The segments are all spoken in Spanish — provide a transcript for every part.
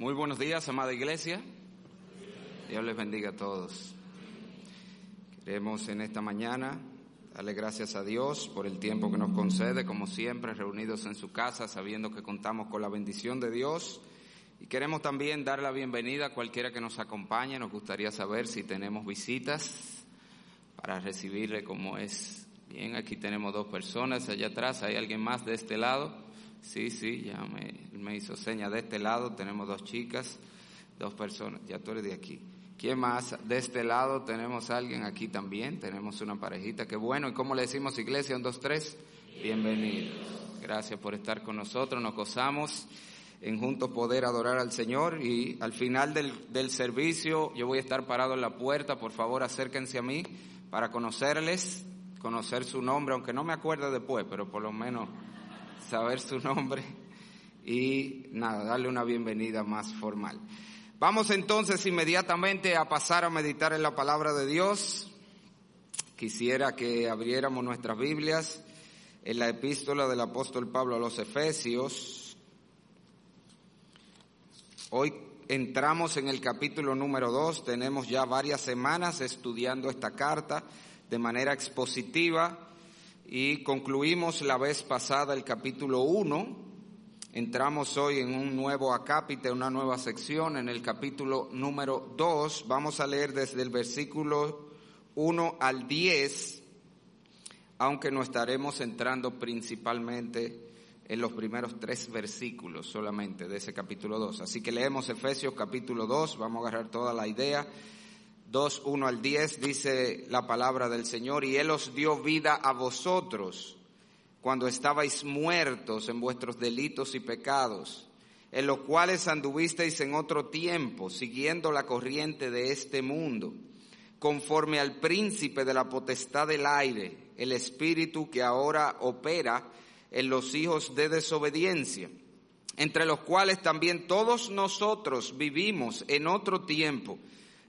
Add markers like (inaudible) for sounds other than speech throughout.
Muy buenos días, amada iglesia. Dios les bendiga a todos. Queremos en esta mañana darle gracias a Dios por el tiempo que nos concede, como siempre, reunidos en su casa, sabiendo que contamos con la bendición de Dios. Y queremos también dar la bienvenida a cualquiera que nos acompañe. Nos gustaría saber si tenemos visitas para recibirle como es. Bien, aquí tenemos dos personas allá atrás. ¿Hay alguien más de este lado? Sí, sí, ya me, me hizo seña de este lado. Tenemos dos chicas, dos personas. Ya tú eres de aquí. ¿Quién más? De este lado tenemos alguien aquí también. Tenemos una parejita. Qué bueno. ¿Y cómo le decimos, iglesia? Un, dos, tres. Bienvenidos. Gracias por estar con nosotros. Nos gozamos en juntos poder adorar al Señor y al final del, del, servicio yo voy a estar parado en la puerta, por favor acérquense a mí para conocerles, conocer su nombre, aunque no me acuerde después, pero por lo menos saber su nombre y nada, darle una bienvenida más formal. Vamos entonces inmediatamente a pasar a meditar en la palabra de Dios. Quisiera que abriéramos nuestras Biblias en la epístola del apóstol Pablo a los Efesios. Hoy entramos en el capítulo número 2, tenemos ya varias semanas estudiando esta carta de manera expositiva y concluimos la vez pasada el capítulo 1. Entramos hoy en un nuevo acápite, una nueva sección, en el capítulo número 2. Vamos a leer desde el versículo 1 al 10, aunque no estaremos entrando principalmente en los primeros tres versículos solamente de ese capítulo 2. Así que leemos Efesios capítulo 2, vamos a agarrar toda la idea. 2, 1 al 10 dice la palabra del Señor, y Él os dio vida a vosotros cuando estabais muertos en vuestros delitos y pecados, en los cuales anduvisteis en otro tiempo, siguiendo la corriente de este mundo, conforme al príncipe de la potestad del aire, el espíritu que ahora opera en los hijos de desobediencia, entre los cuales también todos nosotros vivimos en otro tiempo,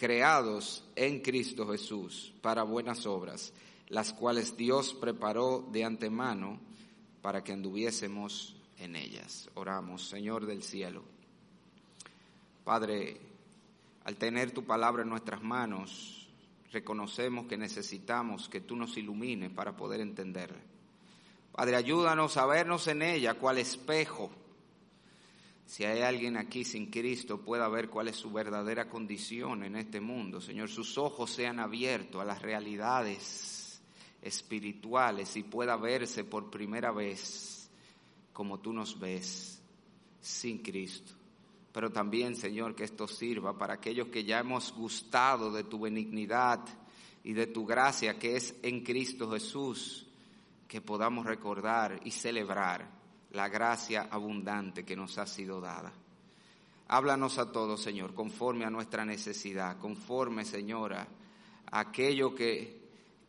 creados en Cristo Jesús para buenas obras, las cuales Dios preparó de antemano para que anduviésemos en ellas. Oramos, Señor del cielo. Padre, al tener tu palabra en nuestras manos, reconocemos que necesitamos que tú nos ilumines para poder entenderla. Padre, ayúdanos a vernos en ella cual espejo. Si hay alguien aquí sin Cristo, pueda ver cuál es su verdadera condición en este mundo. Señor, sus ojos sean abiertos a las realidades espirituales y pueda verse por primera vez como tú nos ves sin Cristo pero también, Señor, que esto sirva para aquellos que ya hemos gustado de tu benignidad y de tu gracia que es en Cristo Jesús, que podamos recordar y celebrar la gracia abundante que nos ha sido dada. Háblanos a todos, Señor, conforme a nuestra necesidad, conforme, Señora, a aquello que,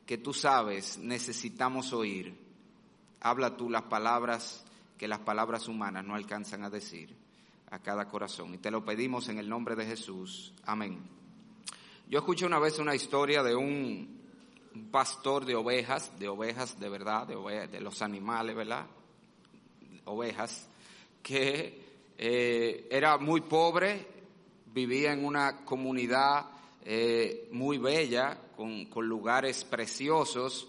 que tú sabes necesitamos oír. Habla tú las palabras que las palabras humanas no alcanzan a decir a cada corazón. Y te lo pedimos en el nombre de Jesús. Amén. Yo escuché una vez una historia de un, pastor de ovejas, de ovejas de verdad, de, de los animales, ¿verdad? Ovejas, que eh, era muy pobre, vivía en una comunidad eh, muy bella, con, con lugares preciosos,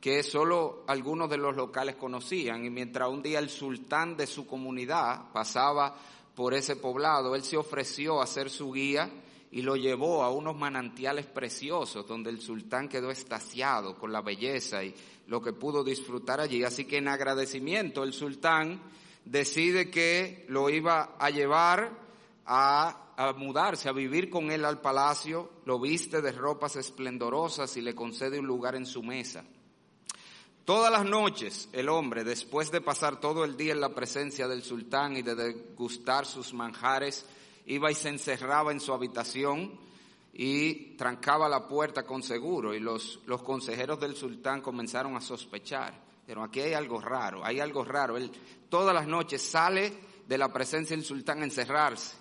que solo algunos de los locales conocían. Y mientras un día el sultán de su comunidad pasaba por ese poblado, él se ofreció a ser su guía y lo llevó a unos manantiales preciosos donde el sultán quedó estasiado con la belleza y lo que pudo disfrutar allí. Así que en agradecimiento el sultán decide que lo iba a llevar a, a, mudarse, a vivir con él al palacio, lo viste de ropas esplendorosas y le concede un lugar en su mesa. Todas las noches el hombre, después de pasar todo el día en la presencia del sultán y de degustar sus manjares, iba y se encerraba en su habitación y trancaba la puerta con seguro y los, los consejeros del sultán comenzaron a sospechar. Pero aquí hay algo raro, hay algo raro. Él todas las noches sale de la presencia del sultán a encerrarse.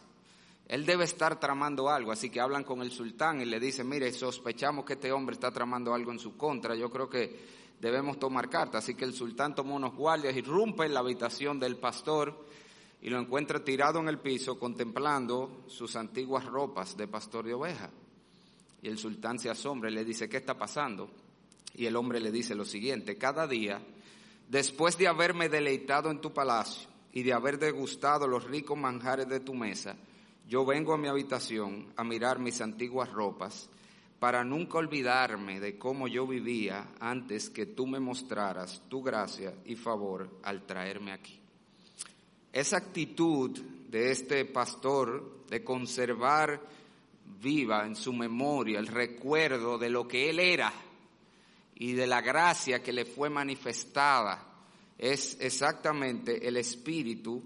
Él debe estar tramando algo, así que hablan con el sultán y le dicen, mire, sospechamos que este hombre está tramando algo en su contra. Yo creo que debemos tomar carta. Así que el sultán tomó unos guardias, irrumpe en la habitación del pastor y lo encuentra tirado en el piso contemplando sus antiguas ropas de pastor de oveja. Y el sultán se asombra y le dice, ¿qué está pasando? Y el hombre le dice lo siguiente, cada día, después de haberme deleitado en tu palacio y de haber degustado los ricos manjares de tu mesa, yo vengo a mi habitación a mirar mis antiguas ropas para nunca olvidarme de cómo yo vivía antes que tú me mostraras tu gracia y favor al traerme aquí. Esa actitud de este pastor de conservar viva en su memoria el recuerdo de lo que él era y de la gracia que le fue manifestada es exactamente el espíritu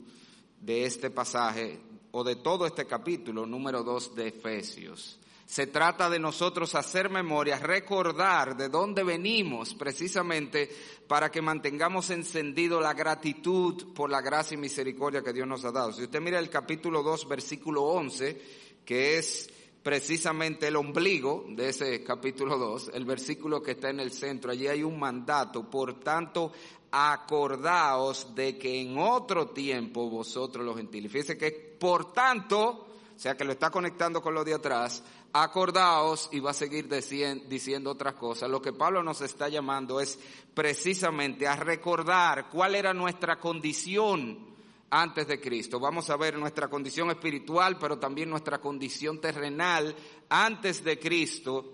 de este pasaje o de todo este capítulo número 2 de Efesios. Se trata de nosotros hacer memoria, recordar de dónde venimos precisamente para que mantengamos encendido la gratitud por la gracia y misericordia que Dios nos ha dado. Si usted mira el capítulo 2, versículo 11, que es precisamente el ombligo de ese capítulo 2, el versículo que está en el centro, allí hay un mandato, por tanto, acordaos de que en otro tiempo vosotros los gentiles. Fíjese que por tanto, o sea que lo está conectando con lo de atrás, acordaos y va a seguir diciendo otras cosas. Lo que Pablo nos está llamando es precisamente a recordar cuál era nuestra condición antes de Cristo. Vamos a ver nuestra condición espiritual, pero también nuestra condición terrenal antes de Cristo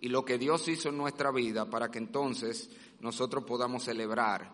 y lo que Dios hizo en nuestra vida para que entonces nosotros podamos celebrar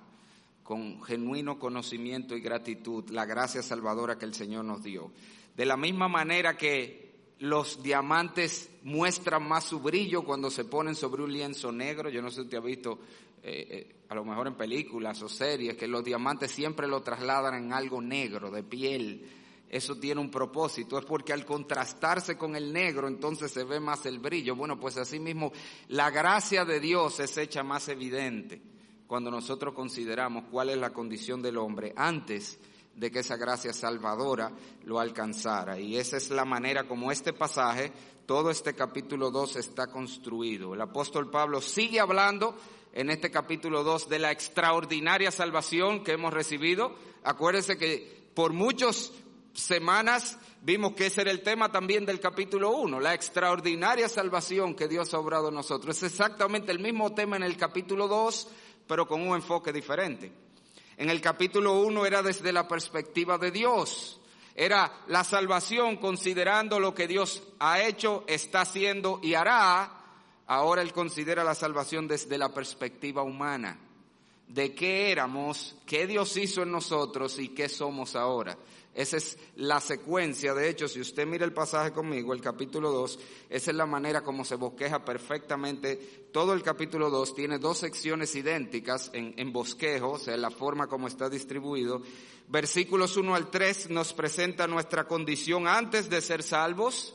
con genuino conocimiento y gratitud la gracia salvadora que el Señor nos dio. De la misma manera que los diamantes muestran más su brillo cuando se ponen sobre un lienzo negro. Yo no sé si usted ha visto, eh, eh, a lo mejor en películas o series, que los diamantes siempre lo trasladan en algo negro, de piel. Eso tiene un propósito, es porque al contrastarse con el negro entonces se ve más el brillo. Bueno, pues así mismo la gracia de Dios es hecha más evidente cuando nosotros consideramos cuál es la condición del hombre antes de que esa gracia salvadora lo alcanzara. Y esa es la manera como este pasaje, todo este capítulo 2 está construido. El apóstol Pablo sigue hablando en este capítulo 2 de la extraordinaria salvación que hemos recibido. Acuérdense que por muchas semanas vimos que ese era el tema también del capítulo 1, la extraordinaria salvación que Dios ha obrado en nosotros. Es exactamente el mismo tema en el capítulo 2, pero con un enfoque diferente. En el capítulo 1 era desde la perspectiva de Dios. Era la salvación considerando lo que Dios ha hecho, está haciendo y hará. Ahora Él considera la salvación desde la perspectiva humana. De qué éramos, qué Dios hizo en nosotros y qué somos ahora. Esa es la secuencia. De hecho, si usted mira el pasaje conmigo, el capítulo 2, esa es la manera como se bosqueja perfectamente. Todo el capítulo 2 tiene dos secciones idénticas en, bosquejo, o sea, la forma como está distribuido. Versículos 1 al 3 nos presenta nuestra condición antes de ser salvos.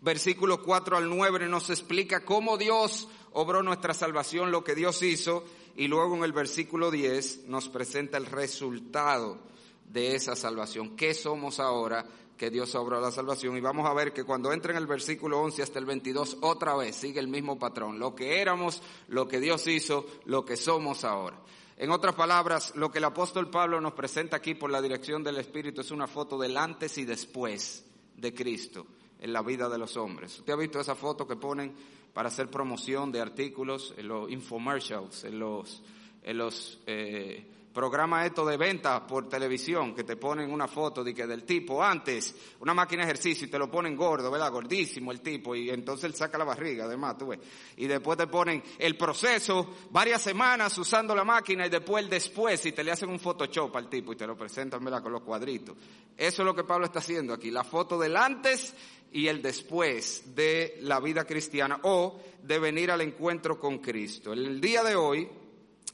Versículos 4 al 9 nos explica cómo Dios obró nuestra salvación, lo que Dios hizo. Y luego en el versículo 10 nos presenta el resultado de esa salvación. ¿Qué somos ahora que Dios obró la salvación? Y vamos a ver que cuando entra en el versículo 11 hasta el 22, otra vez sigue el mismo patrón. Lo que éramos, lo que Dios hizo, lo que somos ahora. En otras palabras, lo que el apóstol Pablo nos presenta aquí por la dirección del Espíritu es una foto del antes y después de Cristo en la vida de los hombres. ¿Usted ha visto esa foto que ponen para hacer promoción de artículos en los infomercials, en los, los eh, programa esto de venta por televisión, que te ponen una foto de que del tipo antes, una máquina de ejercicio y te lo ponen gordo, ¿verdad? Gordísimo el tipo y entonces él saca la barriga, además, tú ves. Y después te ponen el proceso, varias semanas usando la máquina y después el después y te le hacen un Photoshop al tipo y te lo presentan, ¿verdad? Con los cuadritos. Eso es lo que Pablo está haciendo aquí, la foto del antes y el después de la vida cristiana o de venir al encuentro con Cristo. El día de hoy,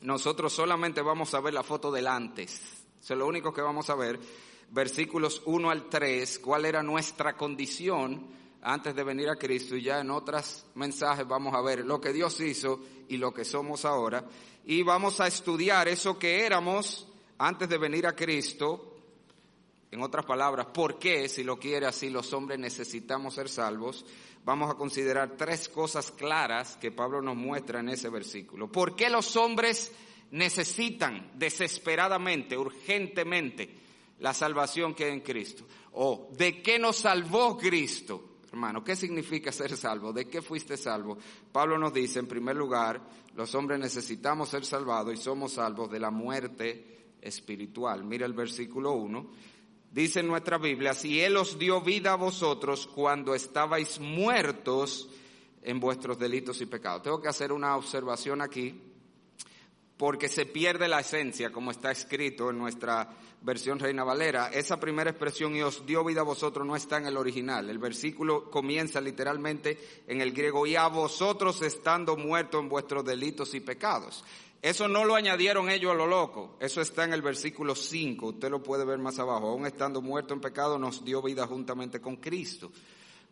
nosotros solamente vamos a ver la foto del antes. Eso es lo único que vamos a ver. Versículos 1 al 3, cuál era nuestra condición antes de venir a Cristo y ya en otros mensajes vamos a ver lo que Dios hizo y lo que somos ahora. Y vamos a estudiar eso que éramos antes de venir a Cristo. En otras palabras, ¿por qué, si lo quiere así, los hombres necesitamos ser salvos? vamos a considerar tres cosas claras que Pablo nos muestra en ese versículo. ¿Por qué los hombres necesitan desesperadamente, urgentemente, la salvación que hay en Cristo? ¿O de qué nos salvó Cristo? Hermano, ¿qué significa ser salvo? ¿De qué fuiste salvo? Pablo nos dice, en primer lugar, los hombres necesitamos ser salvados y somos salvos de la muerte espiritual. Mira el versículo 1 dice nuestra Biblia, si Él os dio vida a vosotros cuando estabais muertos en vuestros delitos y pecados. Tengo que hacer una observación aquí, porque se pierde la esencia, como está escrito en nuestra versión Reina Valera. Esa primera expresión, y os dio vida a vosotros, no está en el original. El versículo comienza literalmente en el griego, y a vosotros estando muertos en vuestros delitos y pecados. Eso no lo añadieron ellos a lo loco. Eso está en el versículo 5. Usted lo puede ver más abajo. Aún estando muerto en pecado, nos dio vida juntamente con Cristo.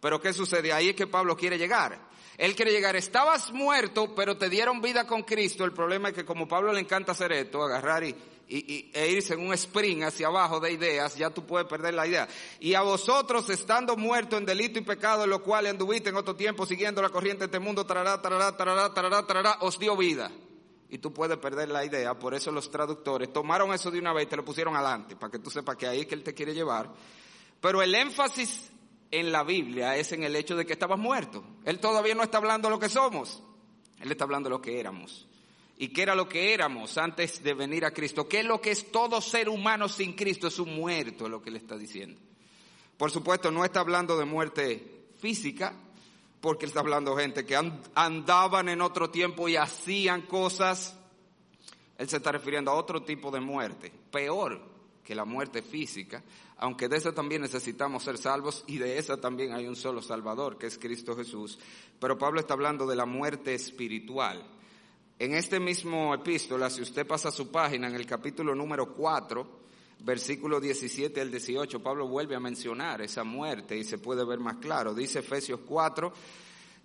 Pero ¿qué sucede? Ahí es que Pablo quiere llegar. Él quiere llegar. Estabas muerto, pero te dieron vida con Cristo. El problema es que como Pablo le encanta hacer esto, agarrar y, e irse en un sprint hacia abajo de ideas, ya tú puedes perder la idea. Y a vosotros, estando muertos en delito y pecado, en lo cual anduviste en otro tiempo siguiendo la corriente de este mundo, tarará, tarará, tarará, tarará, tarará, os dio vida y tú puedes perder la idea. Por eso los traductores tomaron eso de una vez y te lo pusieron adelante, para que tú sepas que ahí es que él te quiere llevar. Pero el énfasis en la Biblia es en el hecho de que estabas muerto. Él todavía no está hablando lo que somos, él está hablando lo que éramos. ¿Y qué era lo que éramos antes de venir a Cristo? ¿Qué es lo que es todo ser humano sin Cristo? Es un muerto, es lo que le está diciendo. Por supuesto, no está hablando de muerte física, porque él está hablando gente que andaban en otro tiempo y hacían cosas. Él se está refiriendo a otro tipo de muerte, peor que la muerte física, aunque de esa también necesitamos ser salvos y de esa también hay un solo Salvador, que es Cristo Jesús. Pero Pablo está hablando de la muerte espiritual. En este mismo epístola, si usted pasa su página en el capítulo número 4, versículo 17 al 18, Pablo vuelve a mencionar esa muerte y se puede ver más claro. Dice Efesios 4,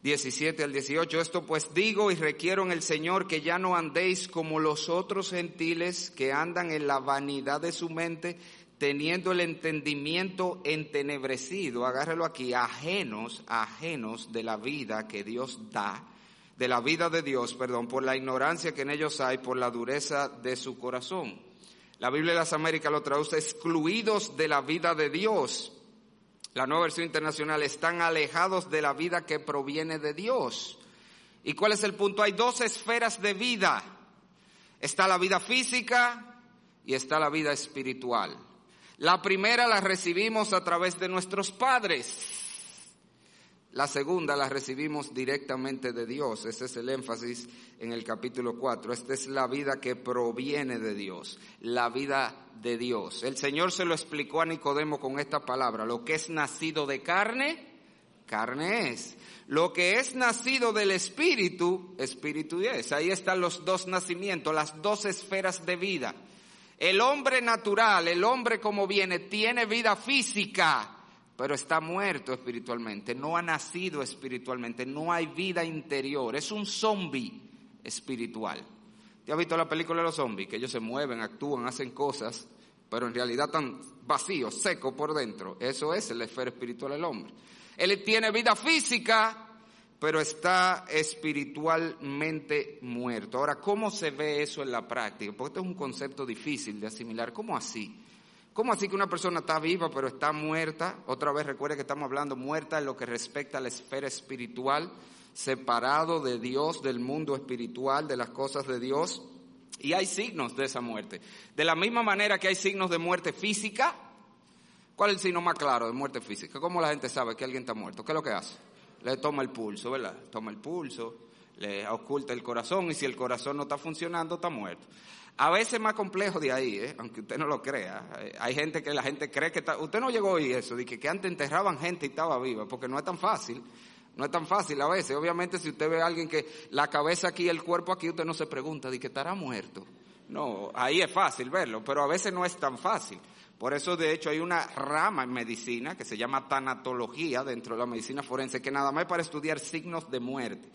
17 al 18, esto pues digo y requiero en el Señor que ya no andéis como los otros gentiles que andan en la vanidad de su mente, teniendo el entendimiento entenebrecido, agárrelo aquí, ajenos, ajenos de la vida que Dios da, de la vida de Dios, perdón, por la ignorancia que en ellos hay, por la dureza de su corazón la Biblia de las Américas lo traduce excluidos de la vida de Dios. La nueva versión internacional están alejados de la vida que proviene de Dios. ¿Y cuál es el punto? Hay dos esferas de vida. Está la vida física y está la vida espiritual. La primera la recibimos a través de nuestros padres. La segunda la recibimos directamente de Dios. Ese es el énfasis en el capítulo 4. Esta es la vida que proviene de Dios, la vida de Dios. El Señor se lo explicó a Nicodemo con esta palabra. Lo que es nacido de carne, carne es. Lo que es nacido del Espíritu, Espíritu es. Ahí están los dos nacimientos, las dos esferas de vida. El hombre natural, el hombre como viene, tiene vida física pero está muerto espiritualmente, no ha nacido espiritualmente, no hay vida interior, es un zombie espiritual. ¿Te has visto la película de los zombies? Que ellos se mueven, actúan, hacen cosas, pero en realidad están vacíos, secos por dentro. Eso es el esfera espiritual del hombre. Él tiene vida física, pero está espiritualmente muerto. Ahora, ¿cómo se ve eso en la práctica? Porque esto es un concepto difícil de asimilar. ¿Cómo así? ¿Cómo así que una persona está viva pero está muerta? Otra vez recuerde que estamos hablando muerta en lo que respecta a la esfera espiritual, separado de Dios, del mundo espiritual, de las cosas de Dios. Y hay signos de esa muerte. De la misma manera que hay signos de muerte física. ¿Cuál es el signo más claro de muerte física? ¿Cómo la gente sabe que alguien está muerto? ¿Qué es lo que hace? Le toma el pulso, ¿verdad? Toma el pulso, le oculta el corazón y si el corazón no está funcionando, está muerto. A veces más complejo de ahí, ¿eh? aunque usted no lo crea. Hay gente que la gente cree que está... Usted no llegó a eso, de que, que antes enterraban gente y estaba viva, porque no es tan fácil. No es tan fácil a veces. Obviamente si usted ve a alguien que la cabeza aquí, el cuerpo aquí, usted no se pregunta de que estará muerto. No, ahí es fácil verlo, pero a veces no es tan fácil. Por eso, de hecho, hay una rama en medicina que se llama tanatología dentro de la medicina forense, que nada más es para estudiar signos de muerte.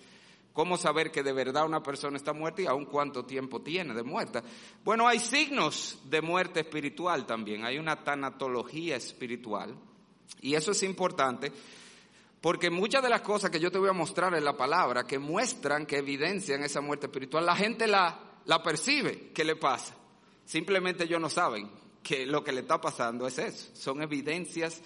¿Cómo saber que de verdad una persona está muerta y aún cuánto tiempo tiene de muerta? Bueno, hay signos de muerte espiritual también, hay una tanatología espiritual. Y eso es importante porque muchas de las cosas que yo te voy a mostrar en la palabra, que muestran, que evidencian esa muerte espiritual, la gente la, la percibe, ¿qué le pasa? Simplemente ellos no saben que lo que le está pasando es eso, son evidencias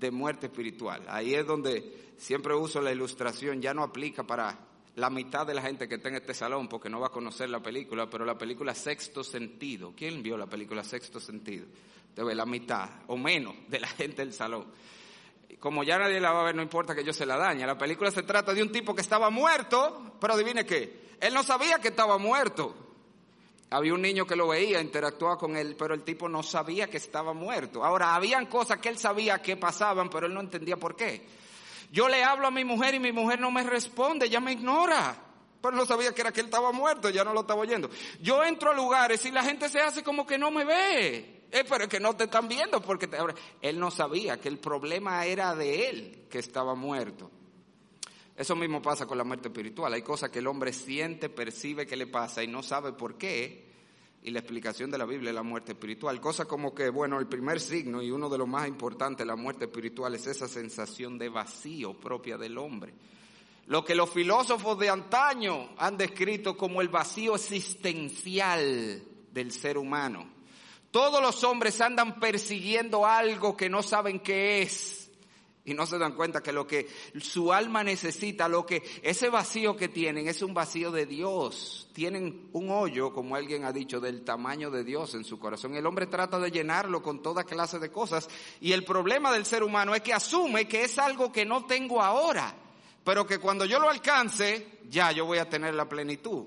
de muerte espiritual. Ahí es donde siempre uso la ilustración, ya no aplica para la mitad de la gente que está en este salón, porque no va a conocer la película, pero la película Sexto Sentido. ¿Quién vio la película Sexto Sentido? Debe la mitad o menos de la (laughs) gente del salón. Como ya nadie la va a ver, no importa que yo se la dañe. La película se trata de un tipo que estaba muerto, pero adivine qué, él no sabía que estaba muerto. Había un niño que lo veía, interactuaba con él, pero el tipo no sabía que estaba muerto. Ahora, habían cosas que él sabía que pasaban, pero él no entendía por qué. Yo le hablo a mi mujer y mi mujer no me responde, ya me ignora. Pero no sabía que era que él estaba muerto, ya no lo estaba oyendo. Yo entro a lugares y la gente se hace como que no me ve. Eh, pero es que no te están viendo porque él no sabía que el problema era de él que estaba muerto. Eso mismo pasa con la muerte espiritual. Hay cosas que el hombre siente, percibe que le pasa y no sabe por qué y la explicación de la Biblia es la muerte espiritual. Cosa como que, bueno, el primer signo y uno de los más importantes de la muerte espiritual es esa sensación de vacío propia del hombre. Lo que los filósofos de antaño han descrito como el vacío existencial del ser humano. Todos los hombres andan persiguiendo algo que no saben qué es y no se dan cuenta que lo que su alma necesita, lo que ese vacío que tienen es un vacío de Dios. Tienen un hoyo, como alguien ha dicho, del tamaño de Dios en su corazón. El hombre trata de llenarlo con toda clase de cosas. Y el problema del ser humano es que asume que es algo que no tengo ahora, pero que cuando yo lo alcance, ya yo voy a tener la plenitud.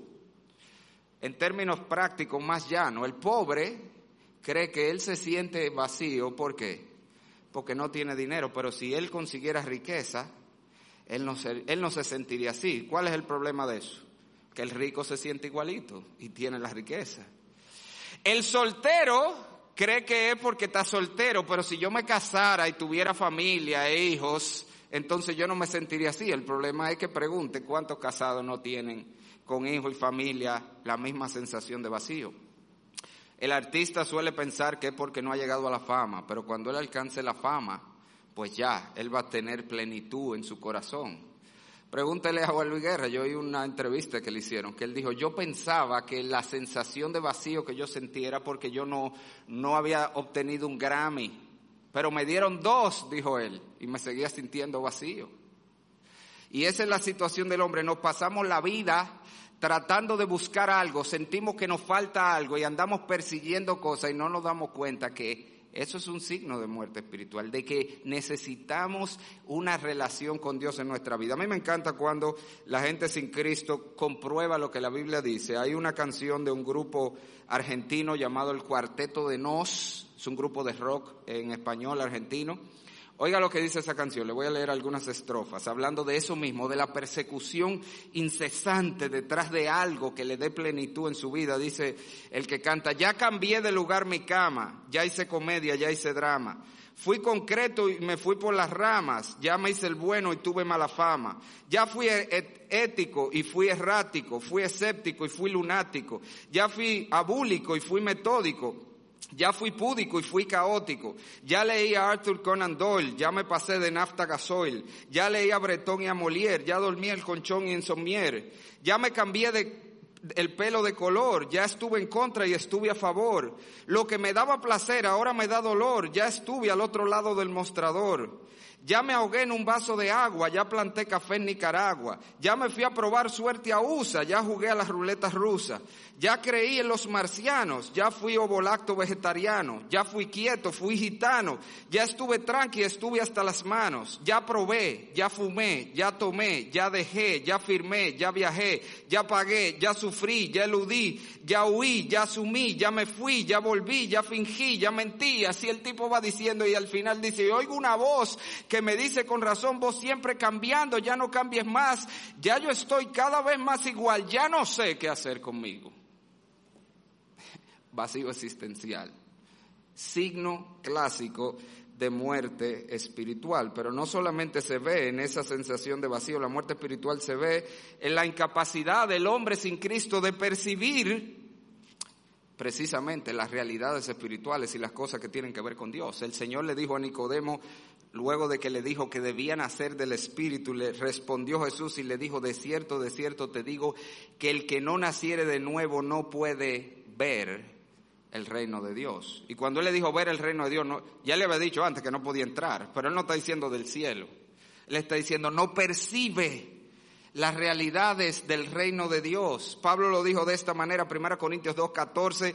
En términos prácticos más llano, el pobre cree que él se siente vacío. ¿Por qué? Porque no tiene dinero, pero si él consiguiera riqueza, él no, se, él no se sentiría así. ¿Cuál es el problema de eso? Que el rico se siente igualito y tiene la riqueza. El soltero cree que es porque está soltero, pero si yo me casara y tuviera familia e hijos, entonces yo no me sentiría así. El problema es que pregunte cuántos casados no tienen con hijos y familia la misma sensación de vacío. El artista suele pensar que es porque no ha llegado a la fama, pero cuando él alcance la fama, pues ya, él va a tener plenitud en su corazón. Pregúntele a Juan Luis Guerra, yo oí una entrevista que le hicieron, que él dijo, yo pensaba que la sensación de vacío que yo sentía era porque yo no, no había obtenido un Grammy, pero me dieron dos, dijo él, y me seguía sintiendo vacío. Y esa es la situación del hombre, nos pasamos la vida tratando de buscar algo, sentimos que nos falta algo y andamos persiguiendo cosas y no nos damos cuenta que eso es un signo de muerte espiritual, de que necesitamos una relación con Dios en nuestra vida. A mí me encanta cuando la gente sin Cristo comprueba lo que la Biblia dice. Hay una canción de un grupo argentino llamado el Cuarteto de Nos, es un grupo de rock en español argentino Oiga lo que dice esa canción, le voy a leer algunas estrofas, hablando de eso mismo, de la persecución incesante detrás de algo que le dé plenitud en su vida. Dice el que canta, ya cambié de lugar mi cama, ya hice comedia, ya hice drama. Fui concreto y me fui por las ramas, ya me hice el bueno y tuve mala fama. Ya fui ético y fui errático, fui escéptico y fui lunático. Ya fui abúlico y fui metódico. Ya fui púdico y fui caótico. Ya leí a Arthur Conan Doyle, ya me pasé de nafta gasoil. Ya leí a Breton y a Molière, ya dormí el conchón y en Sommier. Ya me cambié de el pelo de color, ya estuve en contra y estuve a favor. Lo que me daba placer ahora me da dolor, ya estuve al otro lado del mostrador. Ya me ahogué en un vaso de agua, ya planté café en Nicaragua, ya me fui a probar suerte a USA, ya jugué a las ruletas rusas, ya creí en los marcianos, ya fui ovolacto vegetariano, ya fui quieto, fui gitano, ya estuve tranqui, estuve hasta las manos, ya probé, ya fumé, ya tomé, ya dejé, ya firmé, ya viajé, ya pagué, ya sufrí, ya eludí, ya huí, ya asumí, ya me fui, ya volví, ya fingí, ya mentí, así el tipo va diciendo y al final dice, oigo una voz que me dice con razón, vos siempre cambiando, ya no cambies más, ya yo estoy cada vez más igual, ya no sé qué hacer conmigo. (laughs) Vacío existencial. Signo clásico de muerte espiritual, pero no solamente se ve en esa sensación de vacío, la muerte espiritual se ve en la incapacidad del hombre sin Cristo de percibir precisamente las realidades espirituales y las cosas que tienen que ver con Dios. El Señor le dijo a Nicodemo, luego de que le dijo que debían hacer del Espíritu, le respondió Jesús y le dijo, de cierto, de cierto te digo, que el que no naciere de nuevo no puede ver el reino de Dios. Y cuando él le dijo ver el reino de Dios, ya le había dicho antes que no podía entrar, pero él no está diciendo del cielo. Él está diciendo, no percibe las realidades del reino de Dios. Pablo lo dijo de esta manera, 1 Corintios 2.14,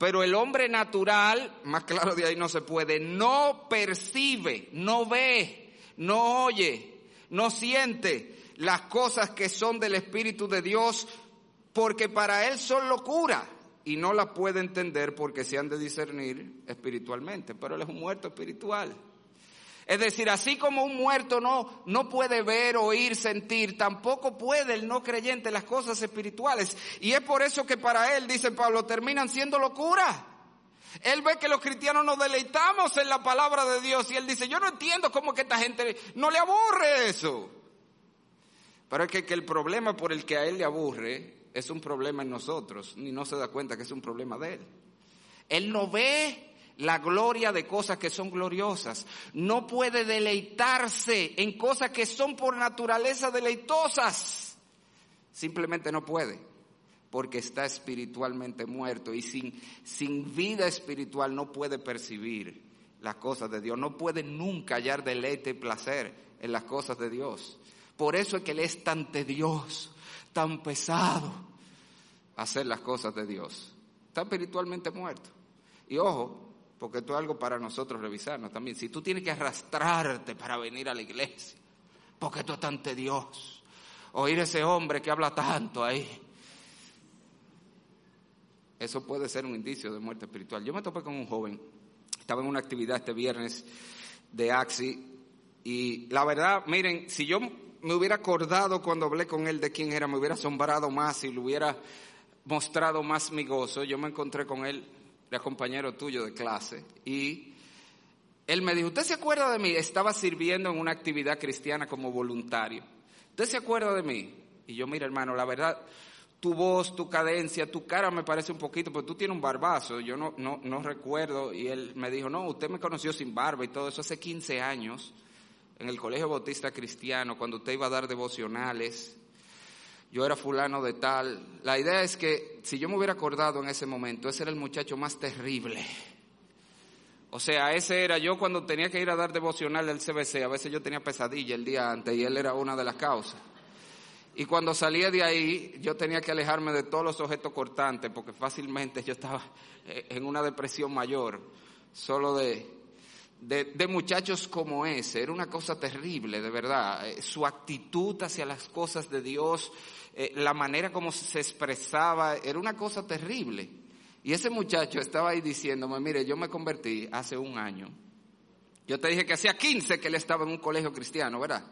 pero el hombre natural, más claro de ahí no se puede, no percibe, no ve, no oye, no siente las cosas que son del Espíritu de Dios, porque para él son locura y no las puede entender porque se han de discernir espiritualmente. Pero él es un muerto espiritual. Es decir, así como un muerto no, no puede ver, oír, sentir, tampoco puede el no creyente las cosas espirituales. Y es por eso que para él, dice Pablo, terminan siendo locura. Él ve que los cristianos nos deleitamos en la palabra de Dios y él dice, yo no entiendo cómo que esta gente no le aburre eso. Pero es que, que el problema por el que a él le aburre es un problema en nosotros, ni no se da cuenta que es un problema de él. Él no ve la gloria de cosas que son gloriosas. No puede deleitarse en cosas que son por naturaleza deleitosas. Simplemente no puede, porque está espiritualmente muerto y sin, sin vida espiritual no puede percibir las cosas de Dios. No puede nunca hallar deleite y placer en las cosas de Dios. Por eso es que Él es tan tedioso, tan pesado hacer las cosas de Dios. Está espiritualmente muerto. Y ojo, porque esto es algo para nosotros revisarnos también. Si tú tienes que arrastrarte para venir a la iglesia, porque esto es tan tedioso, oír ese hombre que habla tanto ahí, eso puede ser un indicio de muerte espiritual. Yo me topé con un joven, estaba en una actividad este viernes de Axi, y la verdad, miren, si yo me hubiera acordado cuando hablé con él de quién era, me hubiera asombrado más y le hubiera mostrado más mi gozo. Yo me encontré con él era compañero tuyo de clase, y él me dijo, ¿usted se acuerda de mí? Estaba sirviendo en una actividad cristiana como voluntario. ¿Usted se acuerda de mí? Y yo, mira hermano, la verdad, tu voz, tu cadencia, tu cara me parece un poquito, pero tú tienes un barbazo, yo no, no, no recuerdo. Y él me dijo, no, usted me conoció sin barba y todo eso hace 15 años, en el Colegio Bautista Cristiano, cuando usted iba a dar devocionales yo era fulano de tal. La idea es que si yo me hubiera acordado en ese momento, ese era el muchacho más terrible. O sea, ese era yo cuando tenía que ir a dar devocional del CBC, a veces yo tenía pesadilla el día antes y él era una de las causas. Y cuando salía de ahí, yo tenía que alejarme de todos los objetos cortantes, porque fácilmente yo estaba (laughs) en una depresión mayor, solo de, de, muchachos como ese. Era una cosa terrible, de verdad. Eh, su actitud hacia las cosas de Dios eh, la manera como se expresaba, era una cosa terrible. Y ese muchacho estaba ahí diciéndome, mire, yo me convertí hace un año. Yo te dije que hacía 15 que él estaba en un colegio cristiano, ¿verdad?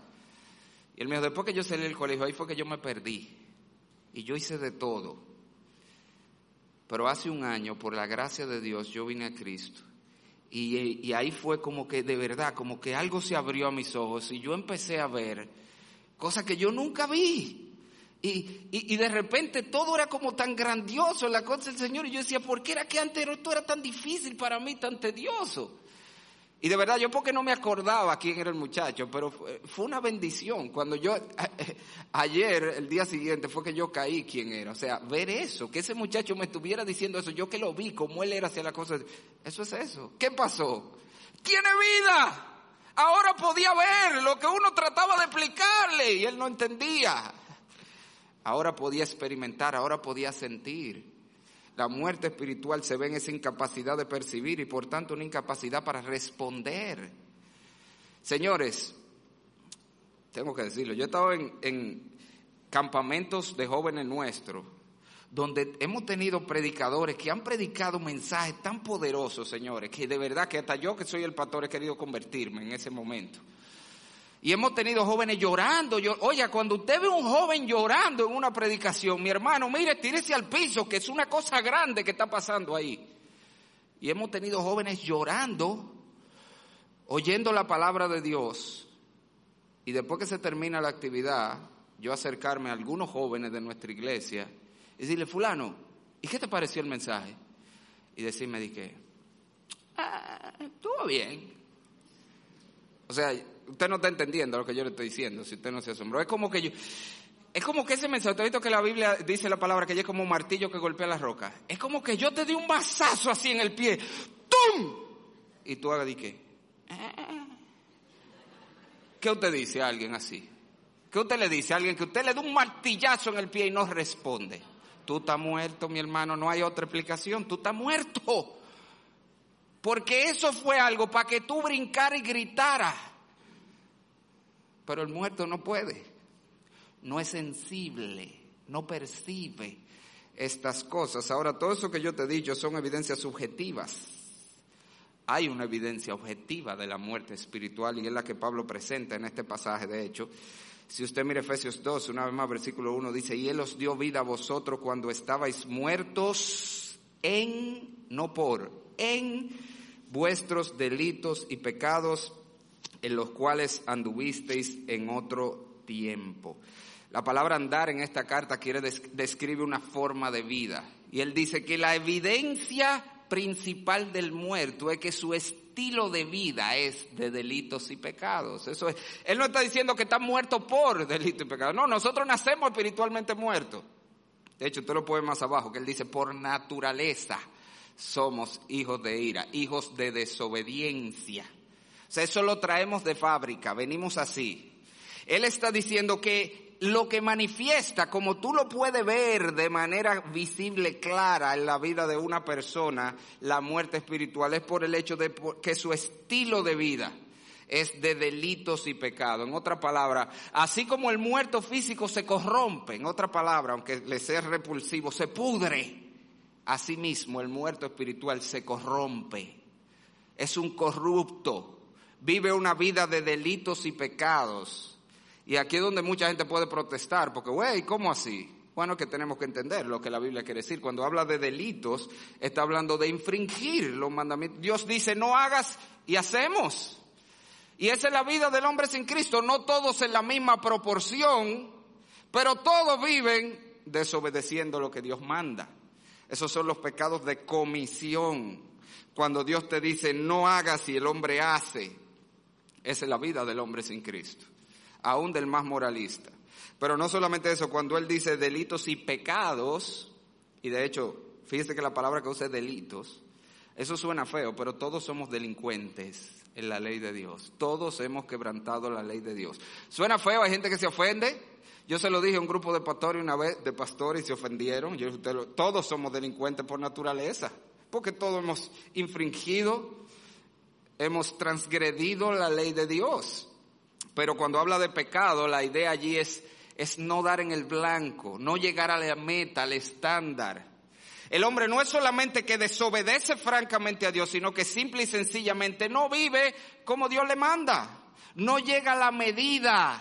Y él me dijo, después que yo salí del colegio, ahí fue que yo me perdí. Y yo hice de todo. Pero hace un año, por la gracia de Dios, yo vine a Cristo. Y, y, ahí fue como que de verdad, como que algo se abrió a mis ojos y yo empecé a ver cosas que yo nunca vi. Y, y, de repente todo era como tan grandioso la cosa del Señor. Y yo decía, ¿por qué era que antes esto era tan difícil para mí, tan tedioso? Y de verdad, yo porque no me acordaba quién era el muchacho, pero fue, una bendición. Cuando yo, (laughs) ayer, el día siguiente, fue que yo caí quién era. O sea, ver eso, que ese muchacho me estuviera diciendo eso, yo que lo vi, como él era hacia la cosa. Eso es eso. ¿Qué pasó? Tiene vida. Ahora podía ver lo que uno trataba de explicarle y él no entendía. Ahora podía experimentar, ahora podía sentir. La muerte espiritual se ve en esa incapacidad de percibir y por tanto una incapacidad para responder. Señores, tengo que decirlo, yo he estado en, en campamentos de jóvenes nuestros donde hemos tenido predicadores que han predicado mensajes tan poderosos, señores, que de verdad que hasta yo que soy el pastor he querido convertirme en ese momento. Y hemos tenido jóvenes llorando. Yo, oye, cuando usted ve un joven llorando en una predicación, mi hermano, mire, tírese al piso, que es una cosa grande que está pasando ahí. Y hemos tenido jóvenes llorando, oyendo la palabra de Dios. Y después que se termina la actividad, yo acercarme a algunos jóvenes de nuestra iglesia y decirle, fulano, ¿y qué te pareció el mensaje? Y decirme, di que, ah, estuvo bien. O sea, usted no está entendiendo lo que yo le estoy diciendo, si usted no se asombró. Es como que yo, es como que ese mensaje, ¿te visto que la Biblia dice la palabra que es como un martillo que golpea la roca? Es como que yo te di un mazazo así en el pie, ¡tum! Y tú hagas di que, ¿qué usted dice a alguien así? ¿Qué usted le dice a alguien que usted le da un martillazo en el pie y no responde? Tú estás muerto, mi hermano, no hay otra explicación, tú estás muerto. Porque eso fue algo para que tú brincara y gritara. Pero el muerto no puede, no es sensible, no percibe estas cosas. Ahora, todo eso que yo te he dicho son evidencias subjetivas. Hay una evidencia objetiva de la muerte espiritual y es la que Pablo presenta en este pasaje, de hecho. Si usted mira Efesios 2, una vez más, versículo 1 dice, y Él os dio vida a vosotros cuando estabais muertos en, no por, en vuestros delitos y pecados en los cuales anduvisteis en otro tiempo. La palabra andar en esta carta quiere describe una forma de vida. Y él dice que la evidencia principal del muerto es que su estilo de vida es de delitos y pecados. Eso es. Él no está diciendo que está muerto por delitos y pecados. No, nosotros nacemos espiritualmente muertos. De hecho, usted lo puede más abajo, que él dice, por naturaleza somos hijos de ira, hijos de desobediencia. O sea, eso lo traemos de fábrica, venimos así. Él está diciendo que lo que manifiesta, como tú lo puedes ver de manera visible, clara en la vida de una persona, la muerte espiritual es por el hecho de que su estilo de vida es de delitos y pecados. En otra palabra, así como el muerto físico se corrompe, en otra palabra, aunque le sea repulsivo, se pudre, asimismo el muerto espiritual se corrompe. Es un corrupto, vive una vida de delitos y pecados y aquí es donde mucha gente puede protestar, porque, güey, ¿cómo así? Bueno, que tenemos que entender lo que la Biblia quiere decir. Cuando habla de delitos, está hablando de infringir los mandamientos. Dios dice, no hagas y hacemos. Y esa es la vida del hombre sin Cristo. No todos en la misma proporción, pero todos viven desobedeciendo lo que Dios manda. Esos son los pecados de comisión. Cuando Dios te dice, no hagas y el hombre hace. Esa es la vida del hombre sin Cristo aún del más moralista. Pero no solamente eso, cuando él dice delitos y pecados, y de hecho, fíjese que la palabra que usa es delitos, eso suena feo, pero todos somos delincuentes en la ley de Dios. Todos hemos quebrantado la ley de Dios. Suena feo, hay gente que se ofende. Yo se lo dije a un grupo de pastores una vez, de pastores, y se ofendieron. Todos somos delincuentes por naturaleza, porque todos hemos infringido, hemos transgredido la ley de Dios. Pero cuando habla de pecado, la idea allí es, es no dar en el blanco, no llegar a la meta, al estándar. El hombre no es solamente que desobedece francamente a Dios, sino que simple y sencillamente no vive como Dios le manda. No llega a la medida.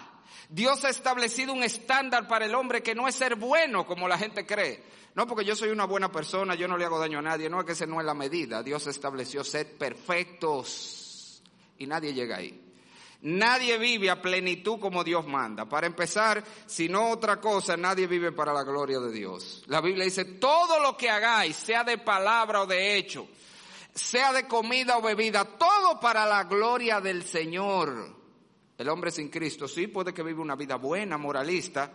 Dios ha establecido un estándar para el hombre que no es ser bueno como la gente cree. No porque yo soy una buena persona, yo no le hago daño a nadie, no es que ese no es la medida. Dios estableció ser perfectos y nadie llega ahí. Nadie vive a plenitud como Dios manda. Para empezar, si no otra cosa, nadie vive para la gloria de Dios. La Biblia dice, todo lo que hagáis, sea de palabra o de hecho, sea de comida o bebida, todo para la gloria del Señor. El hombre sin Cristo sí puede que vive una vida buena, moralista,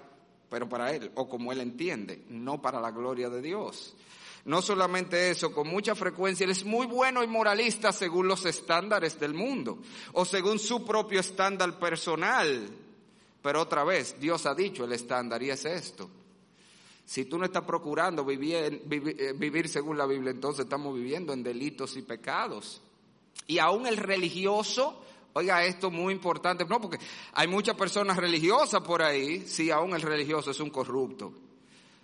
pero para él, o como él entiende, no para la gloria de Dios. No solamente eso, con mucha frecuencia él es muy bueno y moralista según los estándares del mundo o según su propio estándar personal. Pero otra vez, Dios ha dicho el estándar y es esto. Si tú no estás procurando vivir, eh, vivir, según la Biblia, entonces estamos viviendo en delitos y pecados. Y aún el religioso, oiga esto muy importante, no, porque hay muchas personas religiosas por ahí, si aún el religioso es un corrupto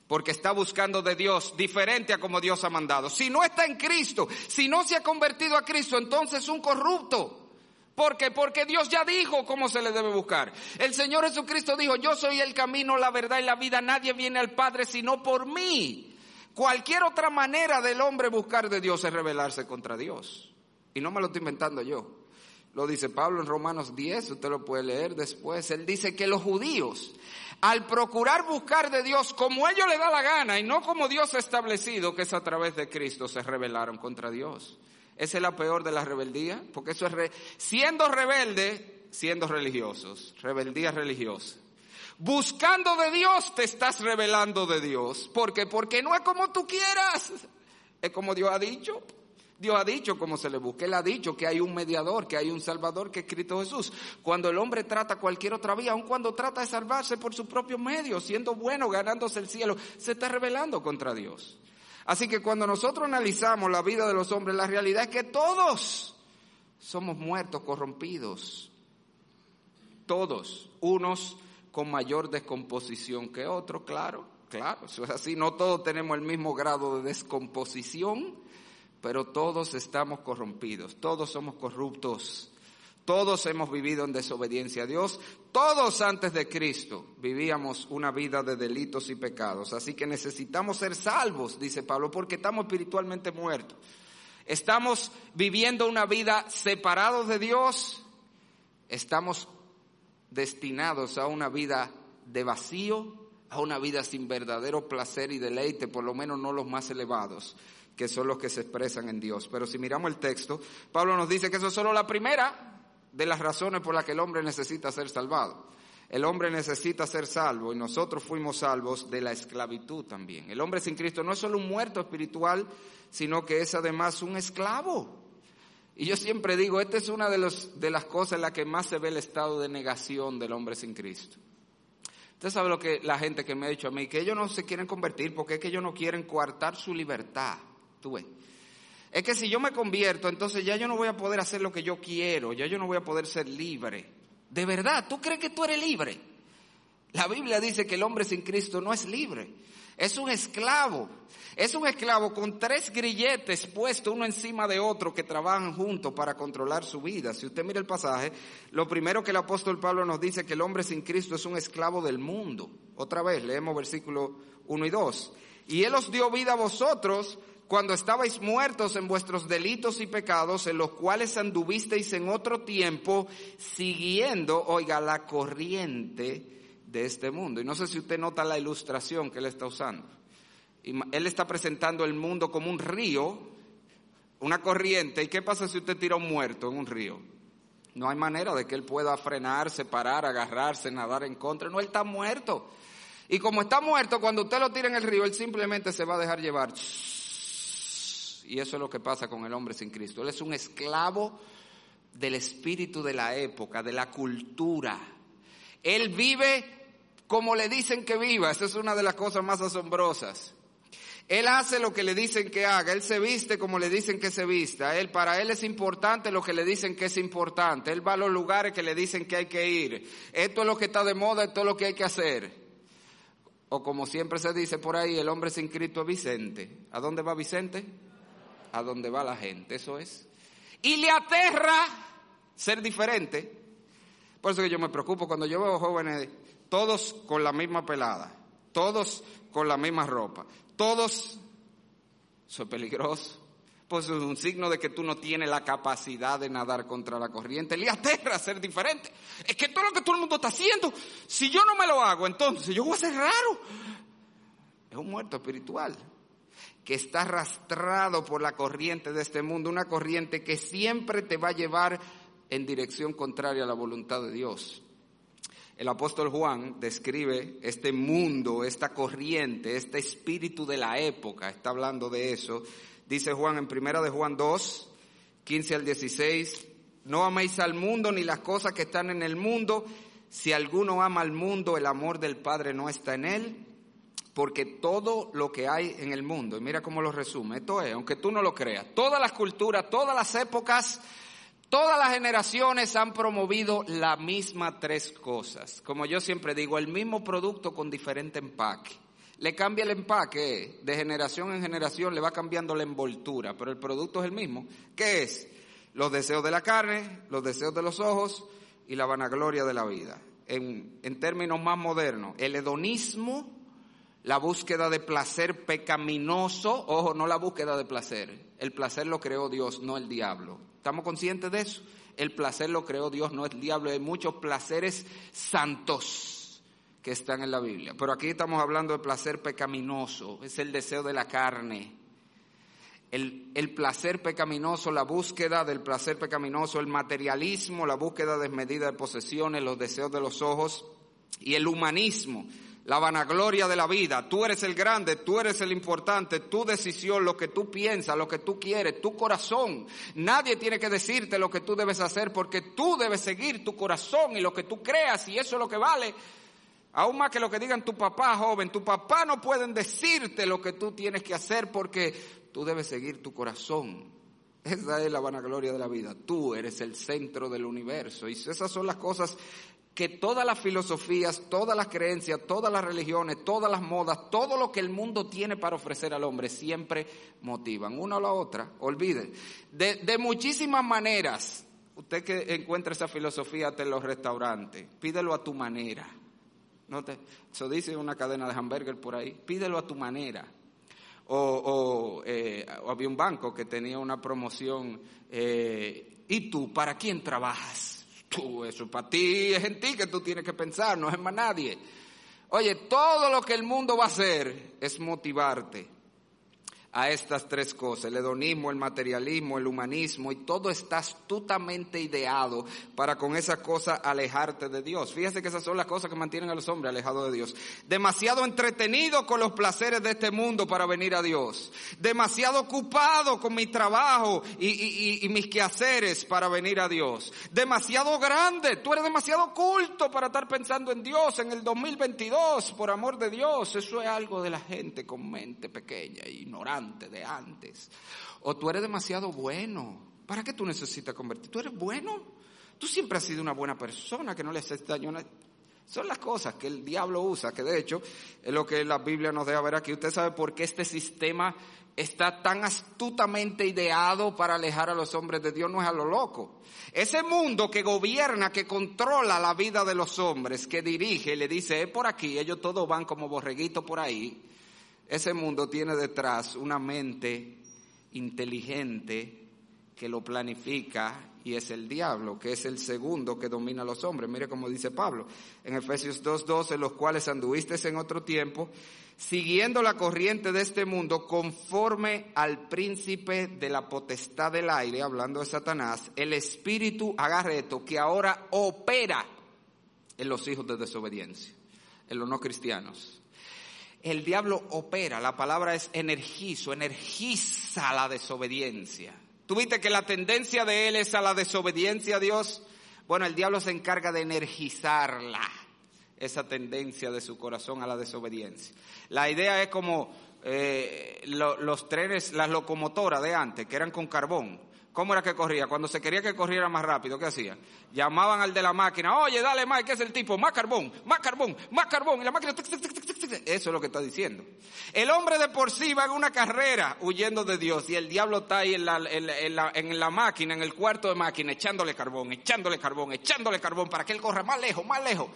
porque está buscando de Dios diferente a como Dios ha mandado. Si no está en Cristo, si no se ha convertido a Cristo, entonces es un corrupto. ¿Por qué? Porque Dios ya dijo cómo se le debe buscar. El Señor Jesucristo dijo, yo soy el camino, la verdad y la vida. Nadie viene al Padre sino por mí. Cualquier otra manera del hombre buscar de Dios es rebelarse contra Dios. Y no me lo estoy inventando yo. Lo dice Pablo en Romanos 10, usted lo puede leer después. Él dice que los judíos al procurar buscar de Dios como ellos le da la gana y no como Dios ha establecido, que es a través de Cristo, se rebelaron contra Dios. Esa es la peor de la rebeldía, porque eso es siendo rebelde, siendo religiosos, rebeldía religiosa. Buscando de Dios te estás rebelando de Dios. ¿Por qué? Porque no es como tú quieras, es como Dios ha dicho. Dios ha dicho cómo se le busca. Él ha dicho que hay un mediador, que hay un salvador, que es Cristo Jesús. Cuando el hombre trata cualquier otra vía, aun cuando trata de salvarse por su propio medio, siendo bueno, ganándose el cielo, se está rebelando contra Dios. Así que cuando nosotros analizamos la vida de los hombres, la realidad es que todos somos muertos, corrompidos. Todos. Unos con mayor descomposición que otros, claro, claro. Eso es así. No todos tenemos el mismo grado de descomposición pero todos estamos corrompidos, todos somos corruptos, todos hemos vivido en desobediencia a Dios, todos antes de Cristo vivíamos una vida de delitos y pecados, así que necesitamos ser salvos, dice Pablo, porque estamos espiritualmente muertos. Estamos viviendo una vida separados de Dios, estamos destinados a una vida de vacío, a una vida sin verdadero placer y deleite, por lo menos no los más elevados que son los que se expresan en Dios. Pero si miramos el texto, Pablo nos dice que eso es solo la primera de las razones por las que el hombre necesita ser salvado. El hombre necesita ser salvo y nosotros fuimos salvos de la esclavitud también. El hombre sin Cristo no es solo un muerto espiritual, sino que es además un esclavo. Y yo siempre digo, esta es una de, los, de las cosas en las que más se ve el estado de negación del hombre sin Cristo. Usted sabe lo que la gente que me ha dicho a mí, que ellos no se quieren convertir porque es que ellos no quieren coartar su libertad. Tú ves. Es que si yo me convierto, entonces ya yo no voy a poder hacer lo que yo quiero, ya yo no voy a poder ser libre. De verdad, ¿tú crees que tú eres libre? La Biblia dice que el hombre sin Cristo no es libre, es un esclavo. Es un esclavo con tres grilletes puestos uno encima de otro que trabajan juntos para controlar su vida. Si usted mira el pasaje, lo primero que el apóstol Pablo nos dice que el hombre sin Cristo es un esclavo del mundo. Otra vez, leemos versículo 1 y 2. Y Él os dio vida a vosotros cuando estabais muertos en vuestros delitos y pecados, en los cuales anduvisteis en otro tiempo, siguiendo, oiga, la corriente de este mundo. Y no sé si usted nota la ilustración que él está usando. Él está presentando el mundo como un río, una corriente. ¿Y qué pasa si usted tira un muerto en un río? No hay manera de que él pueda frenarse, parar, agarrarse, nadar en contra. No, él está muerto. Y como está muerto, cuando usted lo tira en el río, él simplemente se va a dejar llevar. Y eso es lo que pasa con el hombre sin Cristo. Él es un esclavo del espíritu de la época, de la cultura. Él vive como le dicen que viva. Esa es una de las cosas más asombrosas. Él hace lo que le dicen que haga, él se viste como le dicen que se vista, él para él es importante lo que le dicen que es importante, él va a los lugares que le dicen que hay que ir, esto es lo que está de moda, esto es lo que hay que hacer. O como siempre se dice por ahí, el hombre sin Cristo es Vicente. ¿A dónde va Vicente? A donde va la gente, eso es. Y le aterra ser diferente. Por eso que yo me preocupo cuando yo veo jóvenes, todos con la misma pelada, todos con la misma ropa, todos, es peligroso. Pues es un signo de que tú no tienes la capacidad de nadar contra la corriente. Le aterra ser diferente. Es que todo lo que todo el mundo está haciendo, si yo no me lo hago, entonces yo voy a ser raro. Es un muerto espiritual que está arrastrado por la corriente de este mundo, una corriente que siempre te va a llevar en dirección contraria a la voluntad de Dios. el apóstol Juan describe este mundo, esta corriente, este espíritu de la época, está hablando de eso. Dice Juan en primera de Juan 2, 15 al 16, no améis al mundo ni las cosas que están en el mundo. Si alguno ama al mundo, el amor del Padre no está en él, porque todo lo que hay en el mundo, y mira cómo lo resume, esto es, aunque tú no lo creas, todas las culturas, todas las épocas, Todas las generaciones han promovido la misma tres cosas. Como yo siempre digo, el mismo producto con diferente empaque. Le cambia el empaque, de generación en generación le va cambiando la envoltura, pero el producto es el mismo. ¿Qué es? Los deseos de la carne, los deseos de los ojos y la vanagloria de la vida. En, en términos más modernos, el hedonismo, la búsqueda de placer pecaminoso, ojo, no la búsqueda de placer, el placer lo creó Dios, no el diablo. ¿Estamos conscientes de eso? El placer lo creó Dios, no el diablo. Hay muchos placeres santos que están en la Biblia. Pero aquí estamos hablando de placer pecaminoso, es el deseo de la carne. El, el, placer pecaminoso, la búsqueda del placer pecaminoso, el materialismo, la búsqueda desmedida de posesiones, los deseos de los ojos y el humanismo, la vanagloria de la vida. Tú eres el grande, tú eres el importante, tu decisión, lo que tú piensas, lo que tú quieres, tu corazón. Nadie tiene que decirte lo que tú debes hacer porque tú debes seguir tu corazón y lo que tú creas y eso es lo que vale. Aún más que lo que digan tu papá, joven, tu papá no pueden decirte lo que tú tienes que hacer porque tú debes seguir tu corazón. Esa es la vanagloria de la vida. Tú eres el centro del universo. Y esas son las cosas que todas las filosofías, todas las creencias, todas las religiones, todas las modas, todo lo que el mundo tiene para ofrecer al hombre siempre motivan una o la otra. Olvide, de, de muchísimas maneras, usted que encuentra esa filosofía en los restaurantes, pídelo a tu manera. ¿No te, eso dice una cadena de hamburger por ahí, pídelo a tu manera. O, eh, había un banco que tenía una promoción, eh, ¿y tú para quién trabajas? Tú, eso para ti es en ti que tú tienes que pensar, no es más nadie. Oye, todo lo que el mundo va a hacer es motivarte a estas tres cosas, el hedonismo, el materialismo, el humanismo, y todo está astutamente ideado para con esa cosa alejarte de Dios. Fíjese que esas son las cosas que mantienen a los hombres alejados de Dios. Demasiado entretenido con los placeres de este mundo para venir a Dios. Demasiado ocupado con mi trabajo y, y mis quehaceres para venir a Dios. Demasiado grande, tú eres demasiado culto para estar pensando en Dios en el 2022, por amor de Dios. Eso es algo de la gente con mente pequeña e ignorante de antes. O tú eres demasiado bueno. ¿Para qué tú necesitas convertir? ¿Tú eres bueno? Tú siempre has sido una buena persona que no le haces daño a Son las cosas que el diablo usa, que de hecho es lo que la Biblia nos deja ver aquí. Usted sabe por qué este sistema está tan astutamente ideado para alejar a los hombres de Dios, no es a lo loco. Ese mundo que gobierna, que controla la vida de los hombres, que dirige, le dice, es por aquí, ellos todos van como borreguitos por ahí, ese mundo tiene detrás una mente inteligente que lo planifica y es el diablo, que es el segundo que domina a los hombres. Mire cómo dice Pablo en Efesios 2.12, los cuales anduvisteis en otro tiempo, siguiendo la corriente de este mundo conforme al príncipe de la potestad del aire, hablando de Satanás, el espíritu agarreto que ahora opera en los hijos de desobediencia, en los no cristianos el diablo opera, la palabra es energizo, energiza la desobediencia. ¿Tuviste que la tendencia de él es a la desobediencia a Dios? Bueno, el diablo se encarga de energizarla, esa tendencia de su corazón a la desobediencia. La idea es como eh, los trenes, las locomotoras de antes, que eran con carbón. ¿Cómo era que corría? Cuando se quería que corriera más rápido, ¿qué hacía? Llamaban al de la máquina, oye, dale más, ¿qué es el tipo? Más carbón, más carbón, más carbón. Y la máquina, eso es lo que está diciendo. El hombre de por sí va en una carrera huyendo de Dios y el diablo está ahí en la, en en la máquina, en el cuarto de máquina, echándole carbón, echándole carbón, echándole carbón para que él corra más lejos, más lejos.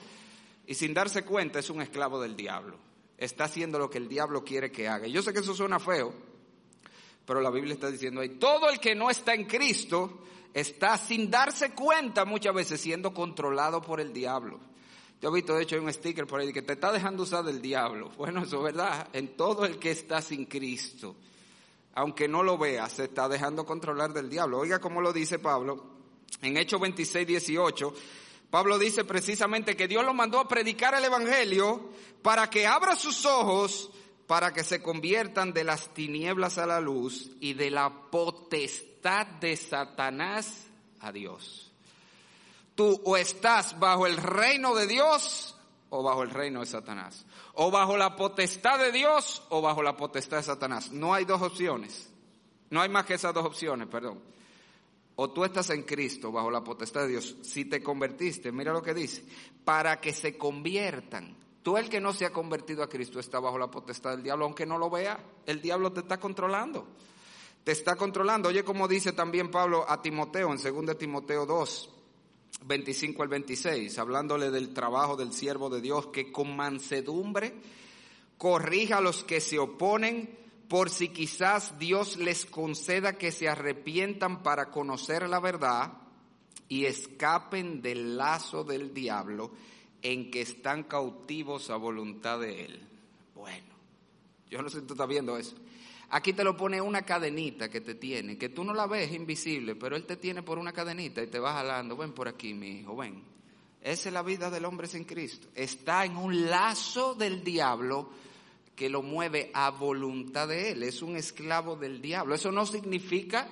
Y sin darse cuenta es un esclavo del diablo. Está haciendo lo que el diablo quiere que haga. Yo sé que eso suena feo, pero la Biblia está diciendo ahí, todo el que no está en Cristo está sin darse cuenta muchas veces siendo controlado por el diablo. Yo he visto, de hecho, hay un sticker por ahí que te está dejando usar del diablo. (laughs) Bueno, eso es verdad. En todo el que está sin Cristo, aunque no lo vea, se está dejando controlar del diablo. Oiga cómo lo dice Pablo en Hechos 26, 18. Pablo dice precisamente que Dios lo mandó a predicar el Evangelio para que abra sus ojos, para que se conviertan de las tinieblas a la luz y de la potestad de Satanás a Dios. Tú o estás bajo el reino de Dios o bajo el reino de Satanás. O bajo la potestad de Dios o bajo la potestad de Satanás. No hay dos opciones. No hay más que esas dos opciones, perdón. O tú estás en Cristo bajo la potestad de Dios. Si te convertiste, mira lo que dice, para que se conviertan. Tú el que no se ha convertido a Cristo está bajo la potestad del diablo, aunque no lo vea. El diablo te está controlando. Te está controlando. Oye, como dice también Pablo a Timoteo en 2 Timoteo 2, 25 al 26, hablándole del trabajo del siervo de Dios, que con mansedumbre corrija a los que se oponen por si quizás Dios les conceda que se arrepientan para conocer la verdad y escapen del lazo del diablo en que están cautivos a voluntad de él. Bueno, yo no sé si tú estás viendo eso. Aquí te lo pone una cadenita que te tiene, que tú no la ves invisible, pero él te tiene por una cadenita y te va jalando. Ven por aquí, mi hijo, ven. Esa es la vida del hombre sin Cristo. Está en un lazo del diablo que lo mueve a voluntad de él, es un esclavo del diablo. Eso no significa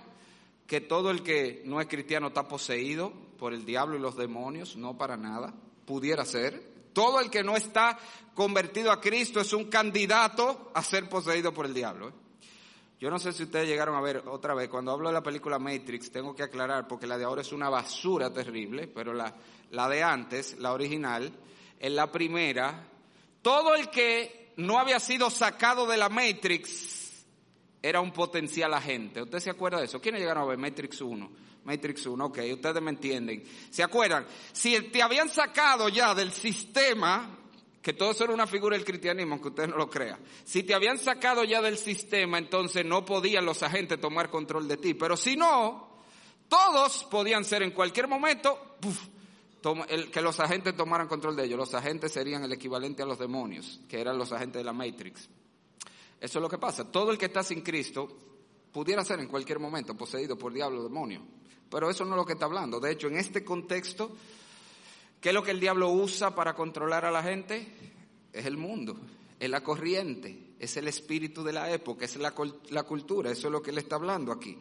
que todo el que no es cristiano está poseído por el diablo y los demonios, no para nada, pudiera ser. Todo el que no está convertido a Cristo es un candidato a ser poseído por el diablo. ¿eh? Yo no sé si ustedes llegaron a ver otra vez, cuando hablo de la película Matrix, tengo que aclarar, porque la de ahora es una basura terrible, pero la, la de antes, la original, en la primera, todo el que no había sido sacado de la Matrix, era un potencial agente. ¿Usted se acuerda de eso? ¿Quiénes llegaron a ver Matrix 1? Matrix 1, ok, ustedes me entienden. ¿Se acuerdan? Si te habían sacado ya del sistema, que todo eso era una figura del cristianismo, aunque usted no lo crea. Si te habían sacado ya del sistema, entonces no podían los agentes tomar control de ti. Pero si no, todos podían ser en cualquier momento, que los agentes tomaran control de ellos. Los agentes serían el equivalente a los demonios, que eran los agentes de la Matrix. Eso es lo que pasa. Todo el que está sin Cristo pudiera ser en cualquier momento poseído por diablo o demonio. Pero eso no es lo que está hablando. De hecho, en este contexto, ¿qué es lo que el diablo usa para controlar a la gente? Es el mundo, es la corriente, es el espíritu de la época, es la, cultura. Eso es lo que él está hablando aquí.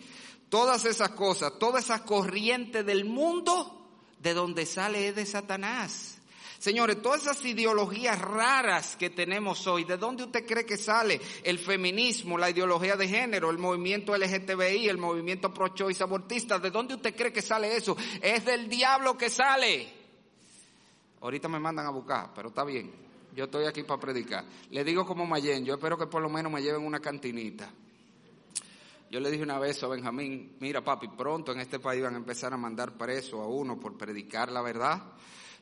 Todas esas cosas, toda esa corriente del mundo de donde sale es de Satanás. Señores, todas esas ideologías raras que tenemos hoy, ¿de dónde usted cree que sale el feminismo, la ideología de género, el movimiento LGTBI, el movimiento pro-choice abortista? ¿De dónde usted cree que sale eso? Es del diablo que sale. Ahorita me mandan a buscar, pero está bien. Yo estoy aquí para predicar. Le digo como Mayen, yo espero que por lo menos me lleven una cantinita. Yo le dije una vez a Benjamín, mira papi, pronto en este país van a empezar a mandar preso a uno por predicar la verdad.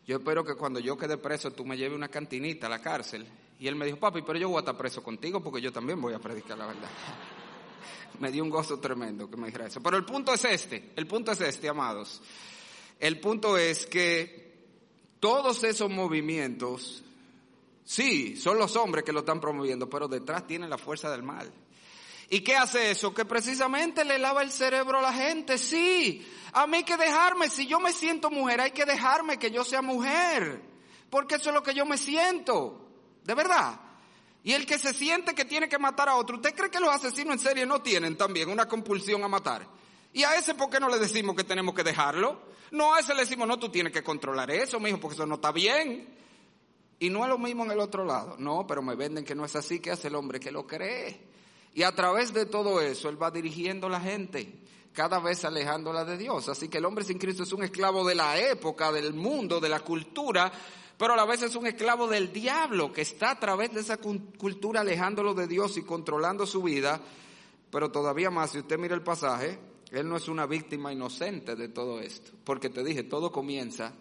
Yo espero que cuando yo quede preso tú me lleves una cantinita a la cárcel. Y él me dijo, papi, pero yo voy a estar preso contigo porque yo también voy a predicar la verdad. (laughs) me dio un gozo tremendo que me dijera eso. Pero el punto es este, el punto es este, amados. El punto es que todos esos movimientos, sí, son los hombres que lo están promoviendo, pero detrás tienen la fuerza del mal. ¿Y qué hace eso? Que precisamente le lava el cerebro a la gente. Sí, a mí hay que dejarme. Si yo me siento mujer, hay que dejarme que yo sea mujer. Porque eso es lo que yo me siento. De verdad. Y el que se siente que tiene que matar a otro, ¿usted cree que los asesinos en serie no tienen también una compulsión a matar? ¿Y a ese por qué no le decimos que tenemos que dejarlo? No, a ese le decimos, no, tú tienes que controlar eso, mijo, porque eso no está bien. Y no es lo mismo en el otro lado. No, pero me venden que no es así, que hace el hombre que lo cree. Y a través de todo eso, Él va dirigiendo a la gente, cada vez alejándola de Dios. Así que el hombre sin Cristo es un esclavo de la época, del mundo, de la cultura, pero a la vez es un esclavo del diablo, que está a través de esa cultura alejándolo de Dios y controlando su vida. Pero todavía más, si usted mira el pasaje, Él no es una víctima inocente de todo esto, porque te dije, todo comienza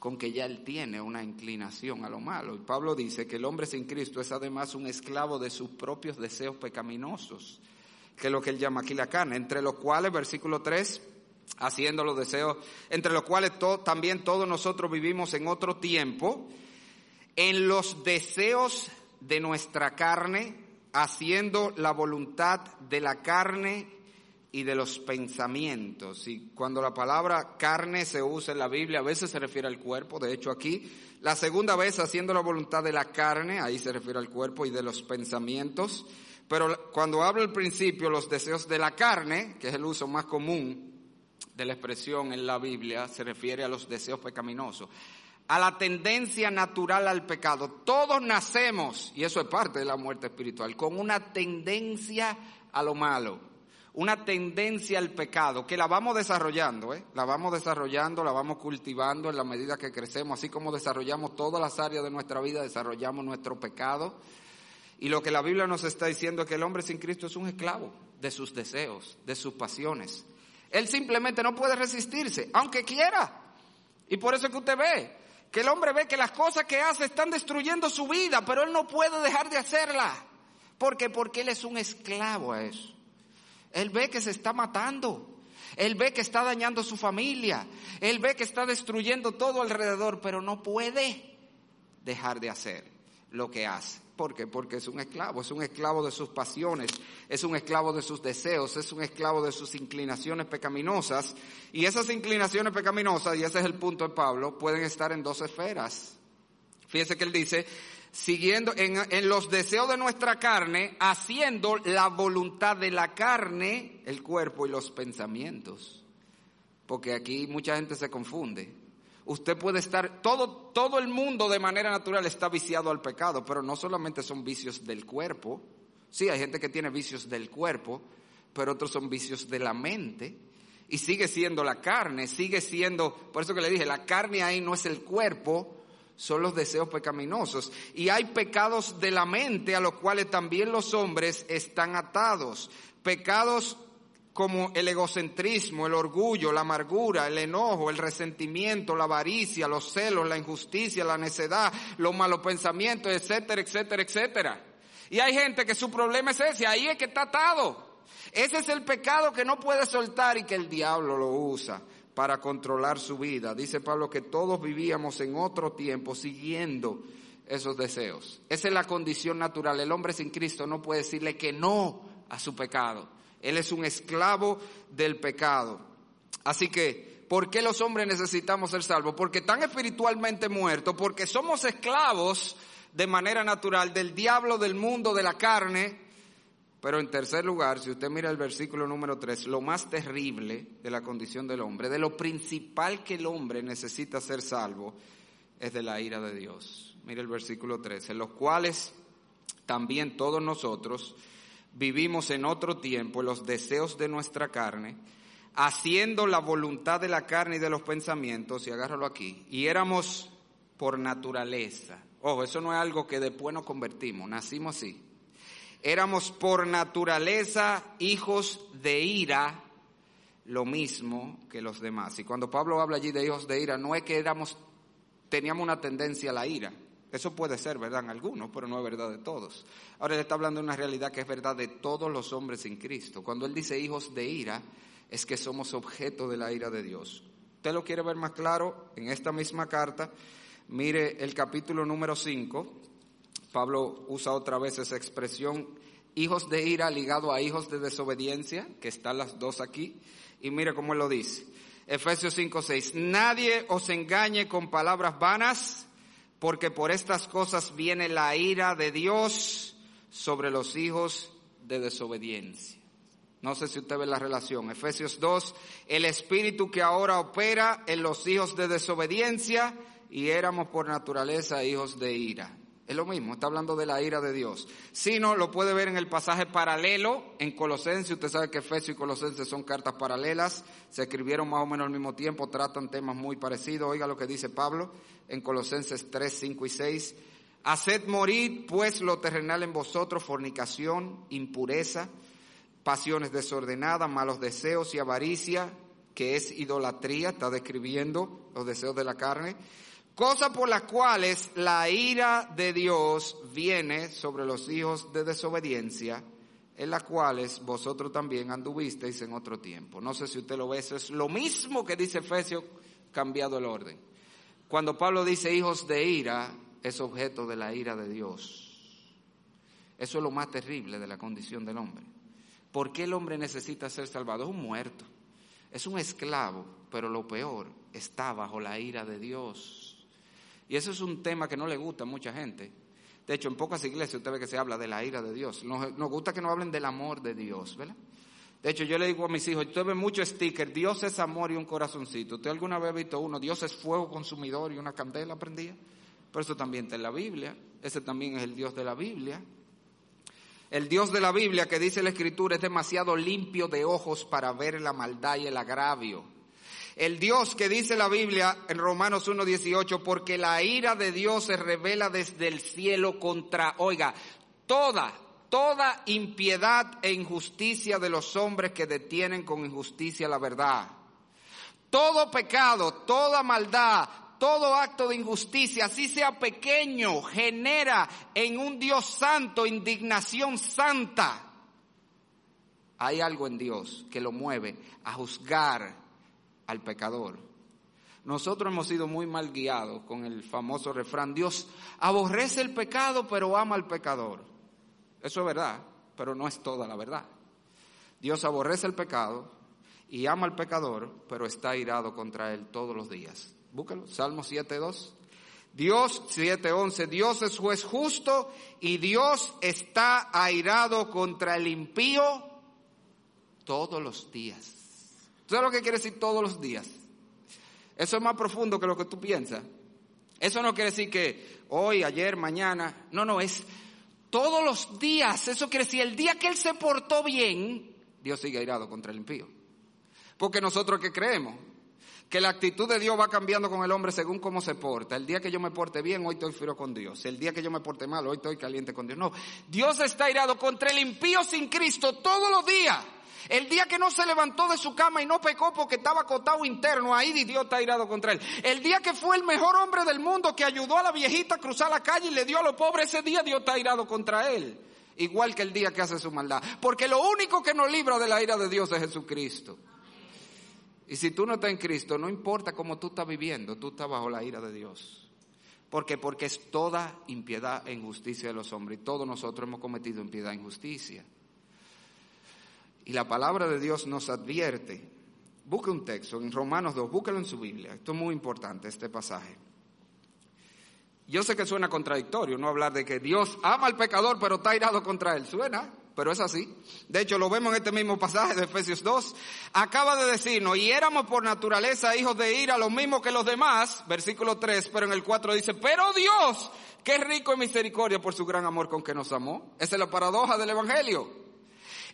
con que ya él tiene una inclinación a lo malo. Y Pablo dice que el hombre sin Cristo es además un esclavo de sus propios deseos pecaminosos, que es lo que él llama aquí la carne, entre los cuales, versículo 3, haciendo los deseos, entre los cuales también todos nosotros vivimos en otro tiempo, en los deseos de nuestra carne, haciendo la voluntad de la carne y de los pensamientos. Y cuando la palabra carne se usa en la Biblia, a veces se refiere al cuerpo. De hecho, aquí, la segunda vez haciendo la voluntad de la carne, ahí se refiere al cuerpo y de los pensamientos. Pero cuando hablo al principio, los deseos de la carne, que es el uso más común de la expresión en la Biblia, se refiere a los deseos pecaminosos a la tendencia natural al pecado. Todos nacemos, y eso es parte de la muerte espiritual, con una tendencia a lo malo una tendencia al pecado que la vamos desarrollando, ¿eh? la vamos desarrollando, la vamos cultivando en la medida que crecemos, así como desarrollamos todas las áreas de nuestra vida, desarrollamos nuestro pecado. Y lo que la Biblia nos está diciendo es que el hombre sin Cristo es un esclavo de sus deseos, de sus pasiones. Él simplemente no puede resistirse, aunque quiera. Y por eso es que usted ve que el hombre ve que las cosas que hace están destruyendo su vida, pero él no puede dejar de hacerla. ¿Por qué? Porque él es un esclavo a eso. Él ve que se está matando. Él ve que está dañando su familia. Él ve que está destruyendo todo alrededor, pero no puede dejar de hacer lo que hace. ¿Por qué? Porque es un esclavo, es un esclavo de sus pasiones, es un esclavo de sus deseos, es un esclavo de sus inclinaciones pecaminosas. Y esas inclinaciones pecaminosas, y ese es el punto de Pablo, pueden estar en dos esferas. Fíjese que él dice, siguiendo en, los deseos de nuestra carne, haciendo la voluntad de la carne, el cuerpo y los pensamientos. Porque aquí mucha gente se confunde. Usted puede estar, todo, todo el mundo de manera natural está viciado al pecado, pero no solamente son vicios del cuerpo. Sí, hay gente que tiene vicios del cuerpo, pero otros son vicios de la mente. Y sigue siendo la carne, sigue siendo, por eso que le dije, la carne ahí no es el cuerpo, son los deseos pecaminosos. Y hay pecados de la mente a los cuales también los hombres están atados. Pecados como el egocentrismo, el orgullo, la amargura, el enojo, el resentimiento, la avaricia, los celos, la injusticia, la necedad, los malos pensamientos, etcétera, etcétera, etcétera. Y hay gente que su problema es ese, ahí es que está atado. Ese es el pecado que no puede soltar y que el diablo lo usa para controlar su vida. Dice Pablo que todos vivíamos en otro tiempo siguiendo esos deseos. Esa es la condición natural. El hombre sin Cristo no puede decirle que no a su pecado. Él es un esclavo del pecado. Así que, ¿por qué los hombres necesitamos ser salvos? Porque están espiritualmente muertos, porque somos esclavos de manera natural del diablo, del mundo, de la carne, pero en tercer lugar, si usted mira el versículo número 3, lo más terrible de la condición del hombre, de lo principal que el hombre necesita ser salvo, es de la ira de Dios. Mire el versículo 3, en los cuales también todos nosotros vivimos en otro tiempo los deseos de nuestra carne, haciendo la voluntad de la carne y de los pensamientos, y agárralo aquí, y éramos por naturaleza. Ojo, eso no es algo que después nos convertimos, nacimos así Éramos por naturaleza hijos de ira, lo mismo que los demás. Y cuando Pablo habla allí de hijos de ira, no es que éramos, teníamos una tendencia a la ira. Eso puede ser verdad en algunos, pero no es verdad de todos. Ahora él está hablando de una realidad que es verdad de todos los hombres en Cristo. Cuando él dice hijos de ira, es que somos objeto de la ira de Dios. ¿Usted lo quiere ver más claro? En esta misma carta, mire el capítulo número 5, Pablo usa otra vez esa expresión, hijos de ira ligado a hijos de desobediencia, que están las dos aquí, y mire cómo lo dice. Efesios 5:6, nadie os engañe con palabras vanas, porque por estas cosas viene la ira de Dios sobre los hijos de desobediencia. No sé si usted ve la relación. Efesios 2, el espíritu que ahora opera en los hijos de desobediencia y éramos por naturaleza hijos de ira. Es lo mismo, está hablando de la ira de Dios. Si no, lo puede ver en el pasaje paralelo en Colosenses. Usted sabe que Efesios y Colosenses son cartas paralelas. Se escribieron más o menos al mismo tiempo, tratan temas muy parecidos. Oiga lo que dice Pablo en Colosenses 3, 5 y 6. Haced morir pues lo terrenal en vosotros, fornicación, impureza, pasiones desordenadas, malos deseos y avaricia, que es idolatría, está describiendo los deseos de la carne Cosas por las cuales la ira de Dios viene sobre los hijos de desobediencia, en las cuales vosotros también anduvisteis en otro tiempo. No sé si usted lo ve, eso es lo mismo que dice Efesios, cambiado el orden. Cuando Pablo dice hijos de ira, es objeto de la ira de Dios. Eso es lo más terrible de la condición del hombre. ¿Por qué el hombre necesita ser salvado? Es un muerto, es un esclavo, pero lo peor, está bajo la ira de Dios. Y eso es un tema que no le gusta a mucha gente. De hecho, en pocas iglesias usted ve que se habla de la ira de Dios. Nos, gusta que no hablen del amor de Dios, ¿verdad? De hecho, yo le digo a mis hijos, usted ve mucho sticker, Dios es amor y un corazoncito. ¿Usted alguna vez ha visto uno, Dios es fuego consumidor y una candela prendida? Pero eso también está en la Biblia. Ese también es el Dios de la Biblia. El Dios de la Biblia que dice la Escritura es demasiado limpio de ojos para ver la maldad y el agravio. El Dios que dice la Biblia en Romanos 1.18, porque la ira de Dios se revela desde el cielo contra, oiga, toda, toda impiedad e injusticia de los hombres que detienen con injusticia la verdad. Todo pecado, toda maldad, todo acto de injusticia, así sea pequeño, genera en un Dios santo indignación santa. Hay algo en Dios que lo mueve a juzgar al pecador. Nosotros hemos sido muy mal guiados con el famoso refrán, Dios aborrece el pecado pero ama al pecador. Eso es verdad, pero no es toda la verdad. Dios aborrece el pecado y ama al pecador, pero está irado contra él todos los días. Búscalo, Salmo 7.2. Dios 7.11, Dios es juez justo y Dios está airado contra el impío todos los días. ¿Sabes lo que quiere decir todos los días? Eso es más profundo que lo que tú piensas. Eso no quiere decir que hoy, ayer, mañana. No, no, es todos los días. Eso quiere decir el día que Él se portó bien, Dios sigue airado contra el impío. Porque nosotros que creemos que la actitud de Dios va cambiando con el hombre según cómo se porta. El día que yo me porte bien, hoy estoy frío con Dios. El día que yo me porte mal, hoy estoy caliente con Dios. No, Dios está airado contra el impío sin Cristo todos los días. El día que no se levantó de su cama y no pecó porque estaba acotado interno, ahí Dios está airado contra él. El día que fue el mejor hombre del mundo que ayudó a la viejita a cruzar la calle y le dio a los pobres, ese día Dios está airado contra él. Igual que el día que hace su maldad. Porque lo único que nos libra de la ira de Dios es Jesucristo. Y si tú no estás en Cristo, no importa cómo tú estás viviendo, tú estás bajo la ira de Dios. ¿Por qué? Porque es toda impiedad e injusticia de los hombres. Y todos nosotros hemos cometido impiedad e injusticia. Y la palabra de Dios nos advierte. Busque un texto en Romanos 2, búsquelo en su Biblia. Esto es muy importante, este pasaje. Yo sé que suena contradictorio no hablar de que Dios ama al pecador, pero está irado contra él. Suena, pero es así. De hecho, lo vemos en este mismo pasaje de Efesios 2. Acaba de decirnos, y éramos por naturaleza hijos de ira, lo mismo que los demás, versículo 3, pero en el 4 dice, pero Dios, que es rico en misericordia por su gran amor con que nos amó. Esa es la paradoja del Evangelio.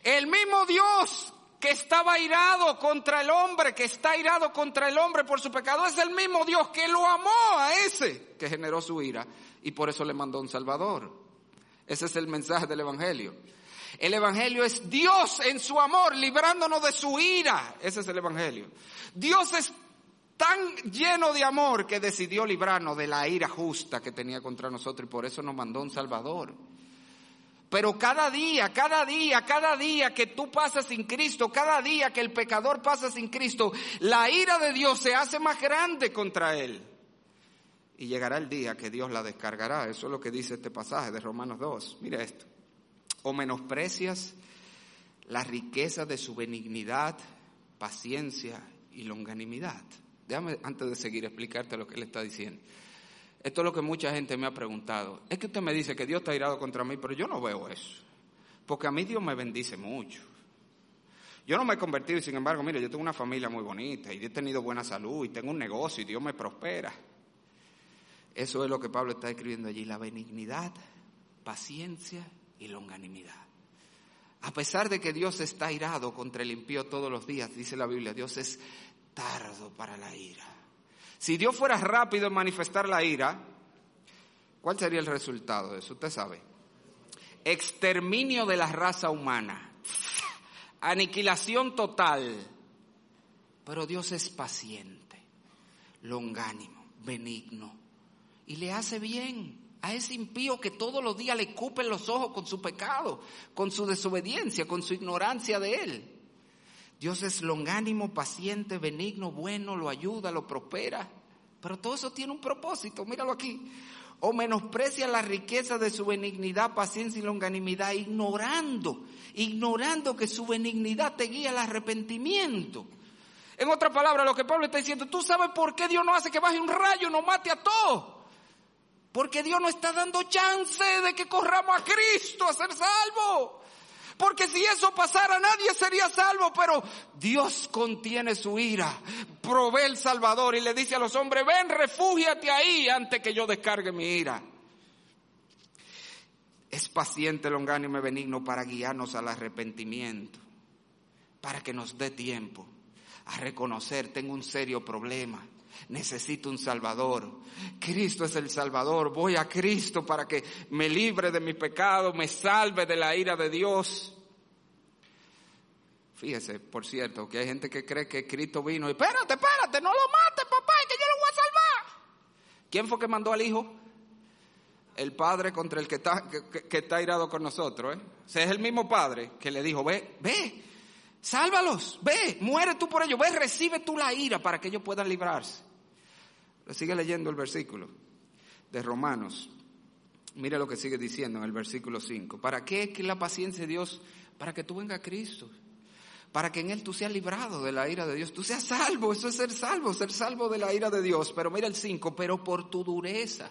El mismo Dios que estaba irado contra el hombre, que está irado contra el hombre por su pecado, es el mismo Dios que lo amó a ese que generó su ira y por eso le mandó un Salvador. Ese es el mensaje del Evangelio. El Evangelio es Dios en su amor, librándonos de su ira. Ese es el Evangelio. Dios es tan lleno de amor que decidió librarnos de la ira justa que tenía contra nosotros y por eso nos mandó un Salvador. Pero cada día, cada día, cada día que tú pasas sin Cristo, cada día que el pecador pasa sin Cristo, la ira de Dios se hace más grande contra él. Y llegará el día que Dios la descargará. Eso es lo que dice este pasaje de Romanos 2. Mira esto. O menosprecias la riqueza de su benignidad, paciencia y longanimidad. Déjame antes de seguir explicarte lo que él está diciendo. Esto es lo que mucha gente me ha preguntado. Es que usted me dice que Dios está irado contra mí, pero yo no veo eso. Porque a mí Dios me bendice mucho. Yo no me he convertido y sin embargo, mire, yo tengo una familia muy bonita y he tenido buena salud y tengo un negocio y Dios me prospera. Eso es lo que Pablo está escribiendo allí, la benignidad, paciencia y longanimidad. A pesar de que Dios está irado contra el impío todos los días, dice la Biblia, Dios es tardo para la ira si Dios fuera rápido en manifestar la ira, ¿cuál sería el resultado de eso? Usted sabe. Exterminio de la raza humana. Aniquilación total. Pero Dios es paciente, longánimo, benigno. Y le hace bien a ese impío que todos los días le cupen los ojos con su pecado, con su desobediencia, con su ignorancia de él. Dios es longánimo, paciente, benigno, bueno, lo ayuda, lo prospera. Pero todo eso tiene un propósito, míralo aquí. o menosprecia la riqueza de su benignidad, paciencia y longanimidad, ignorando, ignorando que su benignidad te guía al arrepentimiento. En otra palabra, lo que Pablo está diciendo, tú sabes por qué Dios no hace que baje un rayo, no mate a todos. Porque Dios no está dando chance de que corramos a Cristo a ser salvo. Porque si eso pasara nadie sería salvo, pero Dios contiene su ira, provee el Salvador y le dice a los hombres, ven, refúgiate ahí antes que yo descargue mi ira. Es paciente, longánime, benigno para guiarnos al arrepentimiento, para que nos dé tiempo a reconocer, tengo un serio problema necesito un Salvador. Cristo es el Salvador. Voy a Cristo para que me libre de mi pecado, me salve de la ira de Dios. Fíjese, por cierto, que hay gente que cree que Cristo vino y espérate, espérate, no lo mates, papá, que yo lo voy a salvar. ¿Quién fue que mandó al Hijo? El Padre contra el que está, que, está irado con nosotros. ¿eh? O es el mismo Padre que le dijo, ve, ve, sálvalos, ve, muere tú por ellos, ve, recibe tú la ira para que ellos puedan librarse. Sigue leyendo el versículo de Romanos. Mire lo que sigue diciendo en el versículo 5. ¿Para qué es la paciencia de Dios? Para que tú venga a Cristo. Para que en Él tú seas librado de la ira de Dios. Tú seas salvo. Eso es ser salvo, ser salvo de la ira de Dios. Pero mira el 5. Pero por tu dureza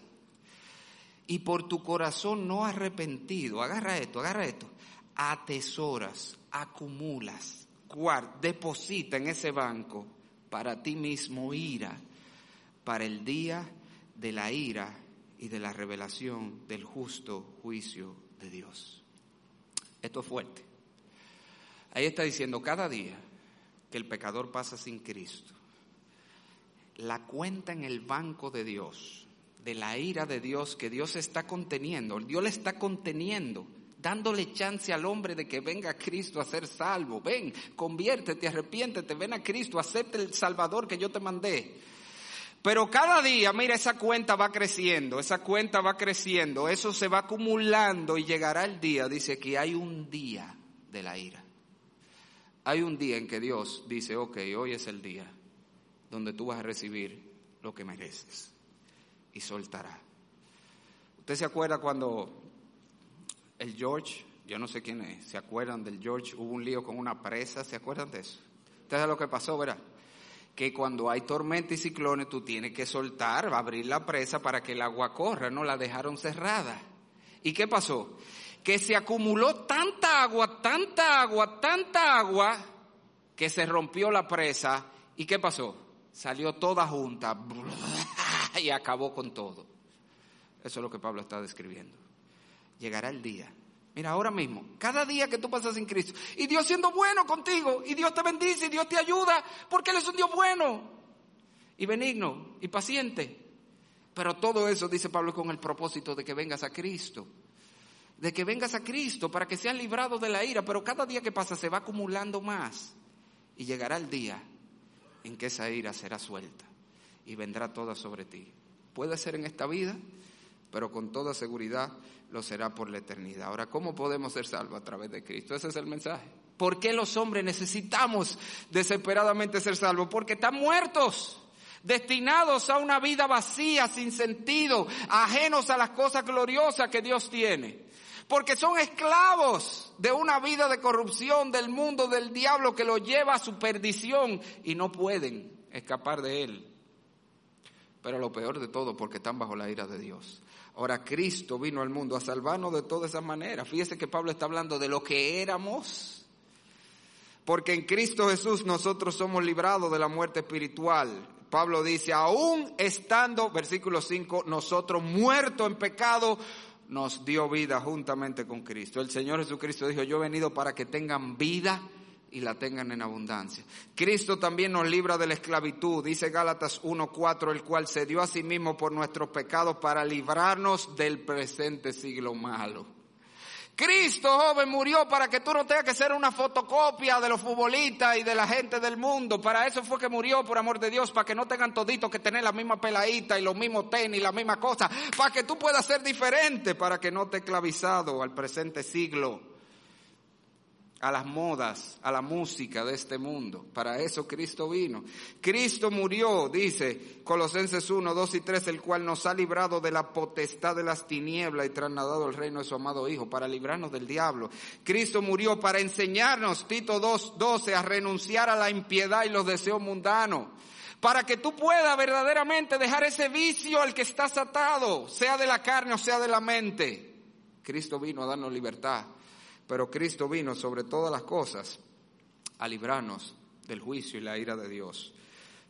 y por tu corazón no arrepentido. Agarra esto, agarra esto. Atesoras, acumulas, guarda, deposita en ese banco para ti mismo ira para el día de la ira y de la revelación del justo juicio de Dios. Esto es fuerte. Ahí está diciendo cada día que el pecador pasa sin Cristo. La cuenta en el banco de Dios, de la ira de Dios que Dios está conteniendo, Dios le está conteniendo, dándole chance al hombre de que venga a Cristo a ser salvo. Ven, conviértete, arrepiéntete, ven a Cristo, acepte el Salvador que yo te mandé. Pero cada día, mira, esa cuenta va creciendo, esa cuenta va creciendo, eso se va acumulando y llegará el día, dice que hay un día de la ira. Hay un día en que Dios dice, ok, hoy es el día donde tú vas a recibir lo que mereces y soltará. ¿Usted se acuerda cuando el George, yo no sé quién es, se acuerdan del George, hubo un lío con una presa, ¿se acuerdan de eso? Ustedes lo que pasó, ¿verdad? Que cuando hay tormenta y ciclones tú tienes que soltar, abrir la presa para que el agua corra, no la dejaron cerrada. ¿Y qué pasó? Que se acumuló tanta agua, tanta agua, tanta agua, que se rompió la presa. ¿Y qué pasó? Salió toda junta (laughs) y acabó con todo. Eso es lo que Pablo está describiendo. Llegará el día Mira, ahora mismo, cada día que tú pasas en Cristo, y Dios siendo bueno contigo, y Dios te bendice, y Dios te ayuda, porque Él es un Dios bueno, y benigno, y paciente. Pero todo eso, dice Pablo, con el propósito de que vengas a Cristo, de que vengas a Cristo para que seas librado de la ira, pero cada día que pasa se va acumulando más, y llegará el día en que esa ira será suelta, y vendrá toda sobre ti. Puede ser en esta vida, pero con toda seguridad lo será por la eternidad. Ahora, ¿cómo podemos ser salvos a través de Cristo? Ese es el mensaje. ¿Por qué los hombres necesitamos desesperadamente ser salvos? Porque están muertos, destinados a una vida vacía, sin sentido, ajenos a las cosas gloriosas que Dios tiene. Porque son esclavos de una vida de corrupción del mundo del diablo que los lleva a su perdición y no pueden escapar de él. Pero lo peor de todo, porque están bajo la ira de Dios. Ahora Cristo vino al mundo a salvarnos de todas esas maneras. Fíjese que Pablo está hablando de lo que éramos. Porque en Cristo Jesús nosotros somos librados de la muerte espiritual. Pablo dice, aún estando, versículo 5, nosotros muertos en pecado, nos dio vida juntamente con Cristo. El Señor Jesucristo dijo, yo he venido para que tengan vida y la tengan en abundancia. Cristo también nos libra de la esclavitud, dice Gálatas 1.4, el cual se dio a sí mismo por nuestros pecados para librarnos del presente siglo malo. Cristo, joven, murió para que tú no tengas que ser una fotocopia de los futbolistas y de la gente del mundo. Para eso fue que murió, por amor de Dios, para que no tengan toditos que tener la misma peladita y los mismos tenis, la misma cosa. Para que tú puedas ser diferente, para que no te esclavizado al presente siglo a las modas, a la música de este mundo. Para eso Cristo vino. Cristo murió, dice Colosenses 1, 2 y 3, el cual nos ha librado de la potestad de las tinieblas y trasladado el reino de su amado Hijo, para librarnos del diablo. Cristo murió para enseñarnos, Tito 2, 12, a renunciar a la impiedad y los deseos mundanos. Para que tú puedas verdaderamente dejar ese vicio al que estás atado, sea de la carne o sea de la mente. Cristo vino a darnos libertad pero Cristo vino sobre todas las cosas a librarnos del juicio y la ira de Dios.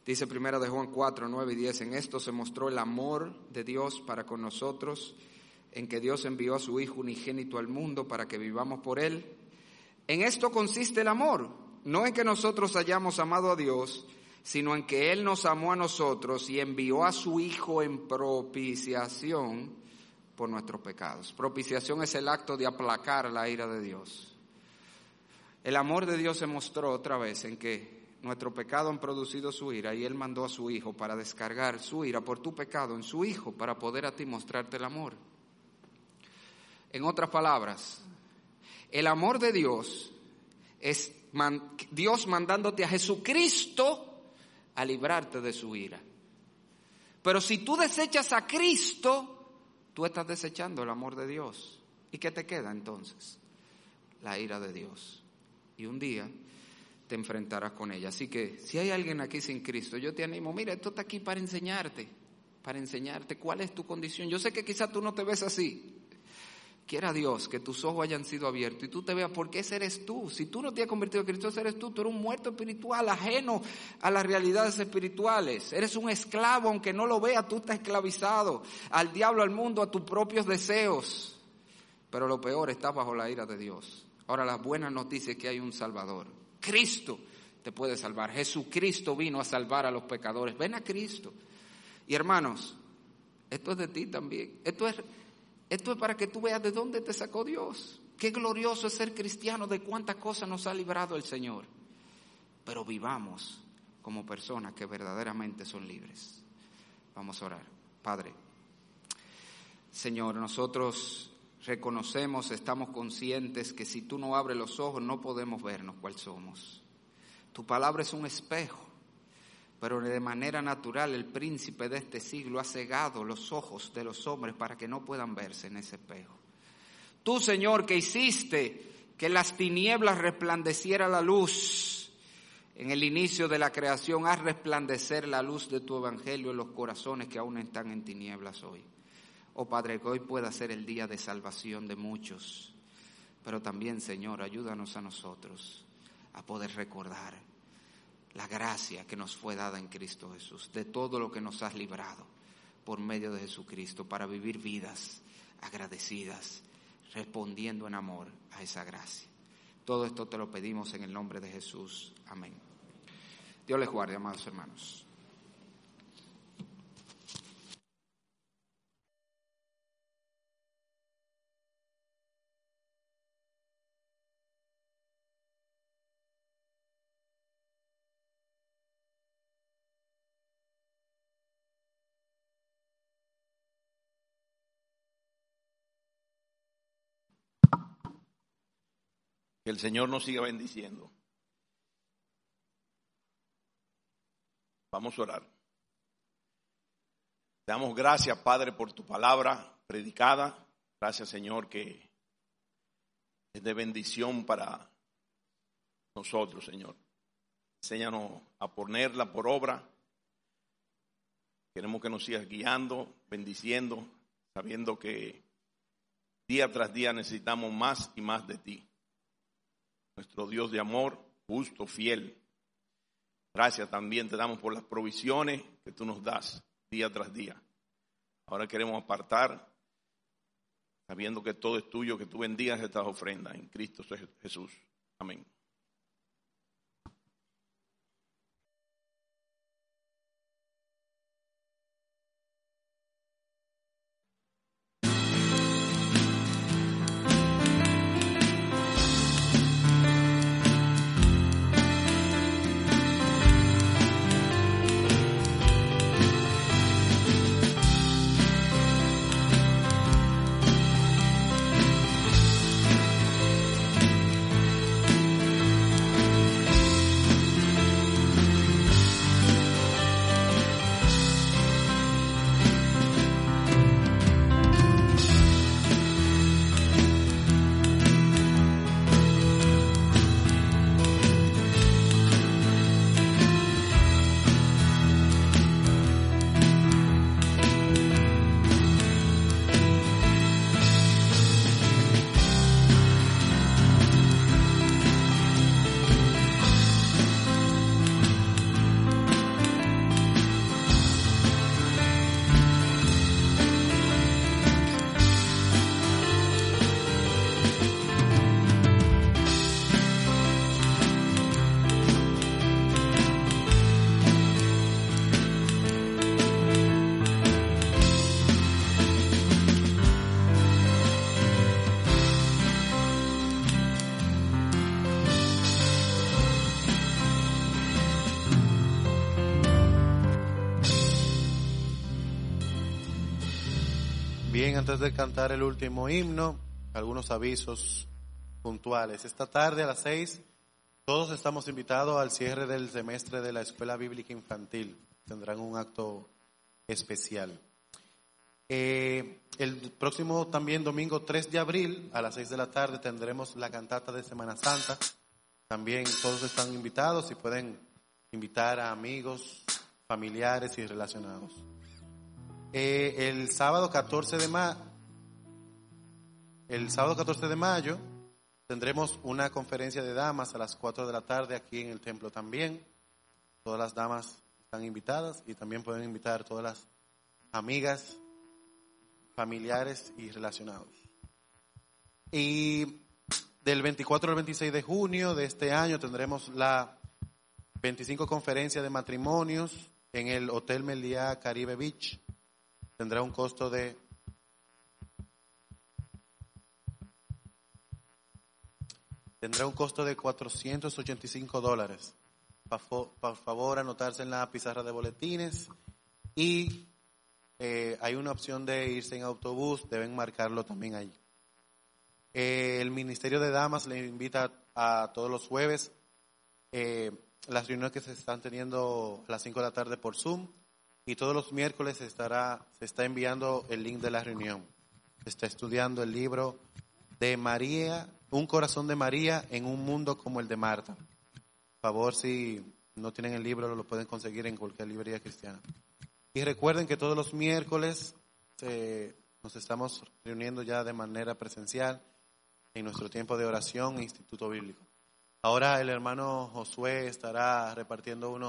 Dice primera de Juan 4, 9 y 10, en esto se mostró el amor de Dios para con nosotros, en que Dios envió a su Hijo unigénito al mundo para que vivamos por Él. En esto consiste el amor, no en que nosotros hayamos amado a Dios, sino en que Él nos amó a nosotros y envió a su Hijo en propiciación por nuestros pecados. Propiciación es el acto de aplacar la ira de Dios. El amor de Dios se mostró otra vez en que nuestro pecado han producido su ira y Él mandó a su Hijo para descargar su ira por tu pecado en su Hijo para poder a ti mostrarte el amor. En otras palabras, el amor de Dios es Dios mandándote a Jesucristo a librarte de su ira. Pero si tú desechas a Cristo, Tú estás desechando el amor de Dios. ¿Y qué te queda entonces? La ira de Dios. Y un día te enfrentarás con ella. Así que si hay alguien aquí sin Cristo, yo te animo, mira, esto está aquí para enseñarte, para enseñarte cuál es tu condición. Yo sé que quizás tú no te ves así, Quiera Dios que tus ojos hayan sido abiertos y tú te veas por qué ese eres tú. Si tú no te has convertido en Cristo, ese eres tú. Tú eres un muerto espiritual, ajeno a las realidades espirituales. Eres un esclavo, aunque no lo veas, tú estás esclavizado al diablo, al mundo, a tus propios deseos. Pero lo peor, estás bajo la ira de Dios. Ahora, la buena noticia es que hay un Salvador. Cristo te puede salvar. Jesucristo vino a salvar a los pecadores. Ven a Cristo. Y hermanos, esto es de ti también. Esto es esto es para que tú veas de dónde te sacó Dios. Qué glorioso es ser cristiano, de cuántas cosas nos ha librado el Señor. Pero vivamos como personas que verdaderamente son libres. Vamos a orar. Padre, Señor, nosotros reconocemos, estamos conscientes que si tú no abres los ojos no podemos vernos cuál somos. Tu palabra es un espejo pero de manera natural el príncipe de este siglo ha cegado los ojos de los hombres para que no puedan verse en ese espejo. Tú, Señor, que hiciste que las tinieblas resplandeciera la luz en el inicio de la creación, haz resplandecer la luz de tu evangelio en los corazones que aún están en tinieblas hoy. Oh Padre, que hoy pueda ser el día de salvación de muchos, pero también, Señor, ayúdanos a nosotros a poder recordar la gracia que nos fue dada en Cristo Jesús, de todo lo que nos has librado por medio de Jesucristo para vivir vidas agradecidas, respondiendo en amor a esa gracia. Todo esto te lo pedimos en el nombre de Jesús. Amén. Dios les guarde, amados hermanos. Que el Señor nos siga bendiciendo. Vamos a orar. Te damos gracias, Padre, por tu palabra predicada. Gracias, Señor, que es de bendición para nosotros, Señor. Enséñanos a ponerla por obra. Queremos que nos sigas guiando, bendiciendo, sabiendo que día tras día necesitamos más y más de ti nuestro Dios de amor, justo, fiel. Gracias también te damos por las provisiones que tú nos das día tras día. Ahora queremos apartar, sabiendo que todo es tuyo, que tú bendigas estas ofrendas en Cristo Jesús. Amén. Antes de cantar el último himno, algunos avisos puntuales. Esta tarde a las seis, todos estamos invitados al cierre del semestre de la Escuela Bíblica Infantil. Tendrán un acto especial. Eh, el próximo también domingo 3 de abril a las 6 de la tarde tendremos la cantata de Semana Santa. También todos están invitados y pueden invitar a amigos, familiares y relacionados. Eh, el sábado 14 de mayo, el sábado 14 de mayo tendremos una conferencia de damas a las 4 de la tarde aquí en el templo también. Todas las damas están invitadas y también pueden invitar todas las amigas familiares y relacionados. Y del 24 al 26 de junio de este año tendremos la 25 conferencia de matrimonios en el Hotel Meliá Caribe Beach. Tendrá un costo de tendrá un costo de 485 dólares. Por favor, anotarse en la pizarra de boletines y eh, hay una opción de irse en autobús, deben marcarlo también ahí. Eh, el Ministerio de Damas le invita a, todos los jueves eh, las reuniones que se están teniendo a las 5 de la tarde por Zoom y todos los miércoles se, estará, se está enviando el link de la reunión. Se está estudiando el libro de María, Un corazón de María en un mundo como el de Marta. Por favor, si no tienen el libro, lo pueden conseguir en cualquier librería cristiana. Y recuerden que todos los miércoles eh, nos estamos reuniendo ya de manera presencial en nuestro tiempo de oración e Instituto Bíblico. Ahora el hermano Josué estará repartiendo unos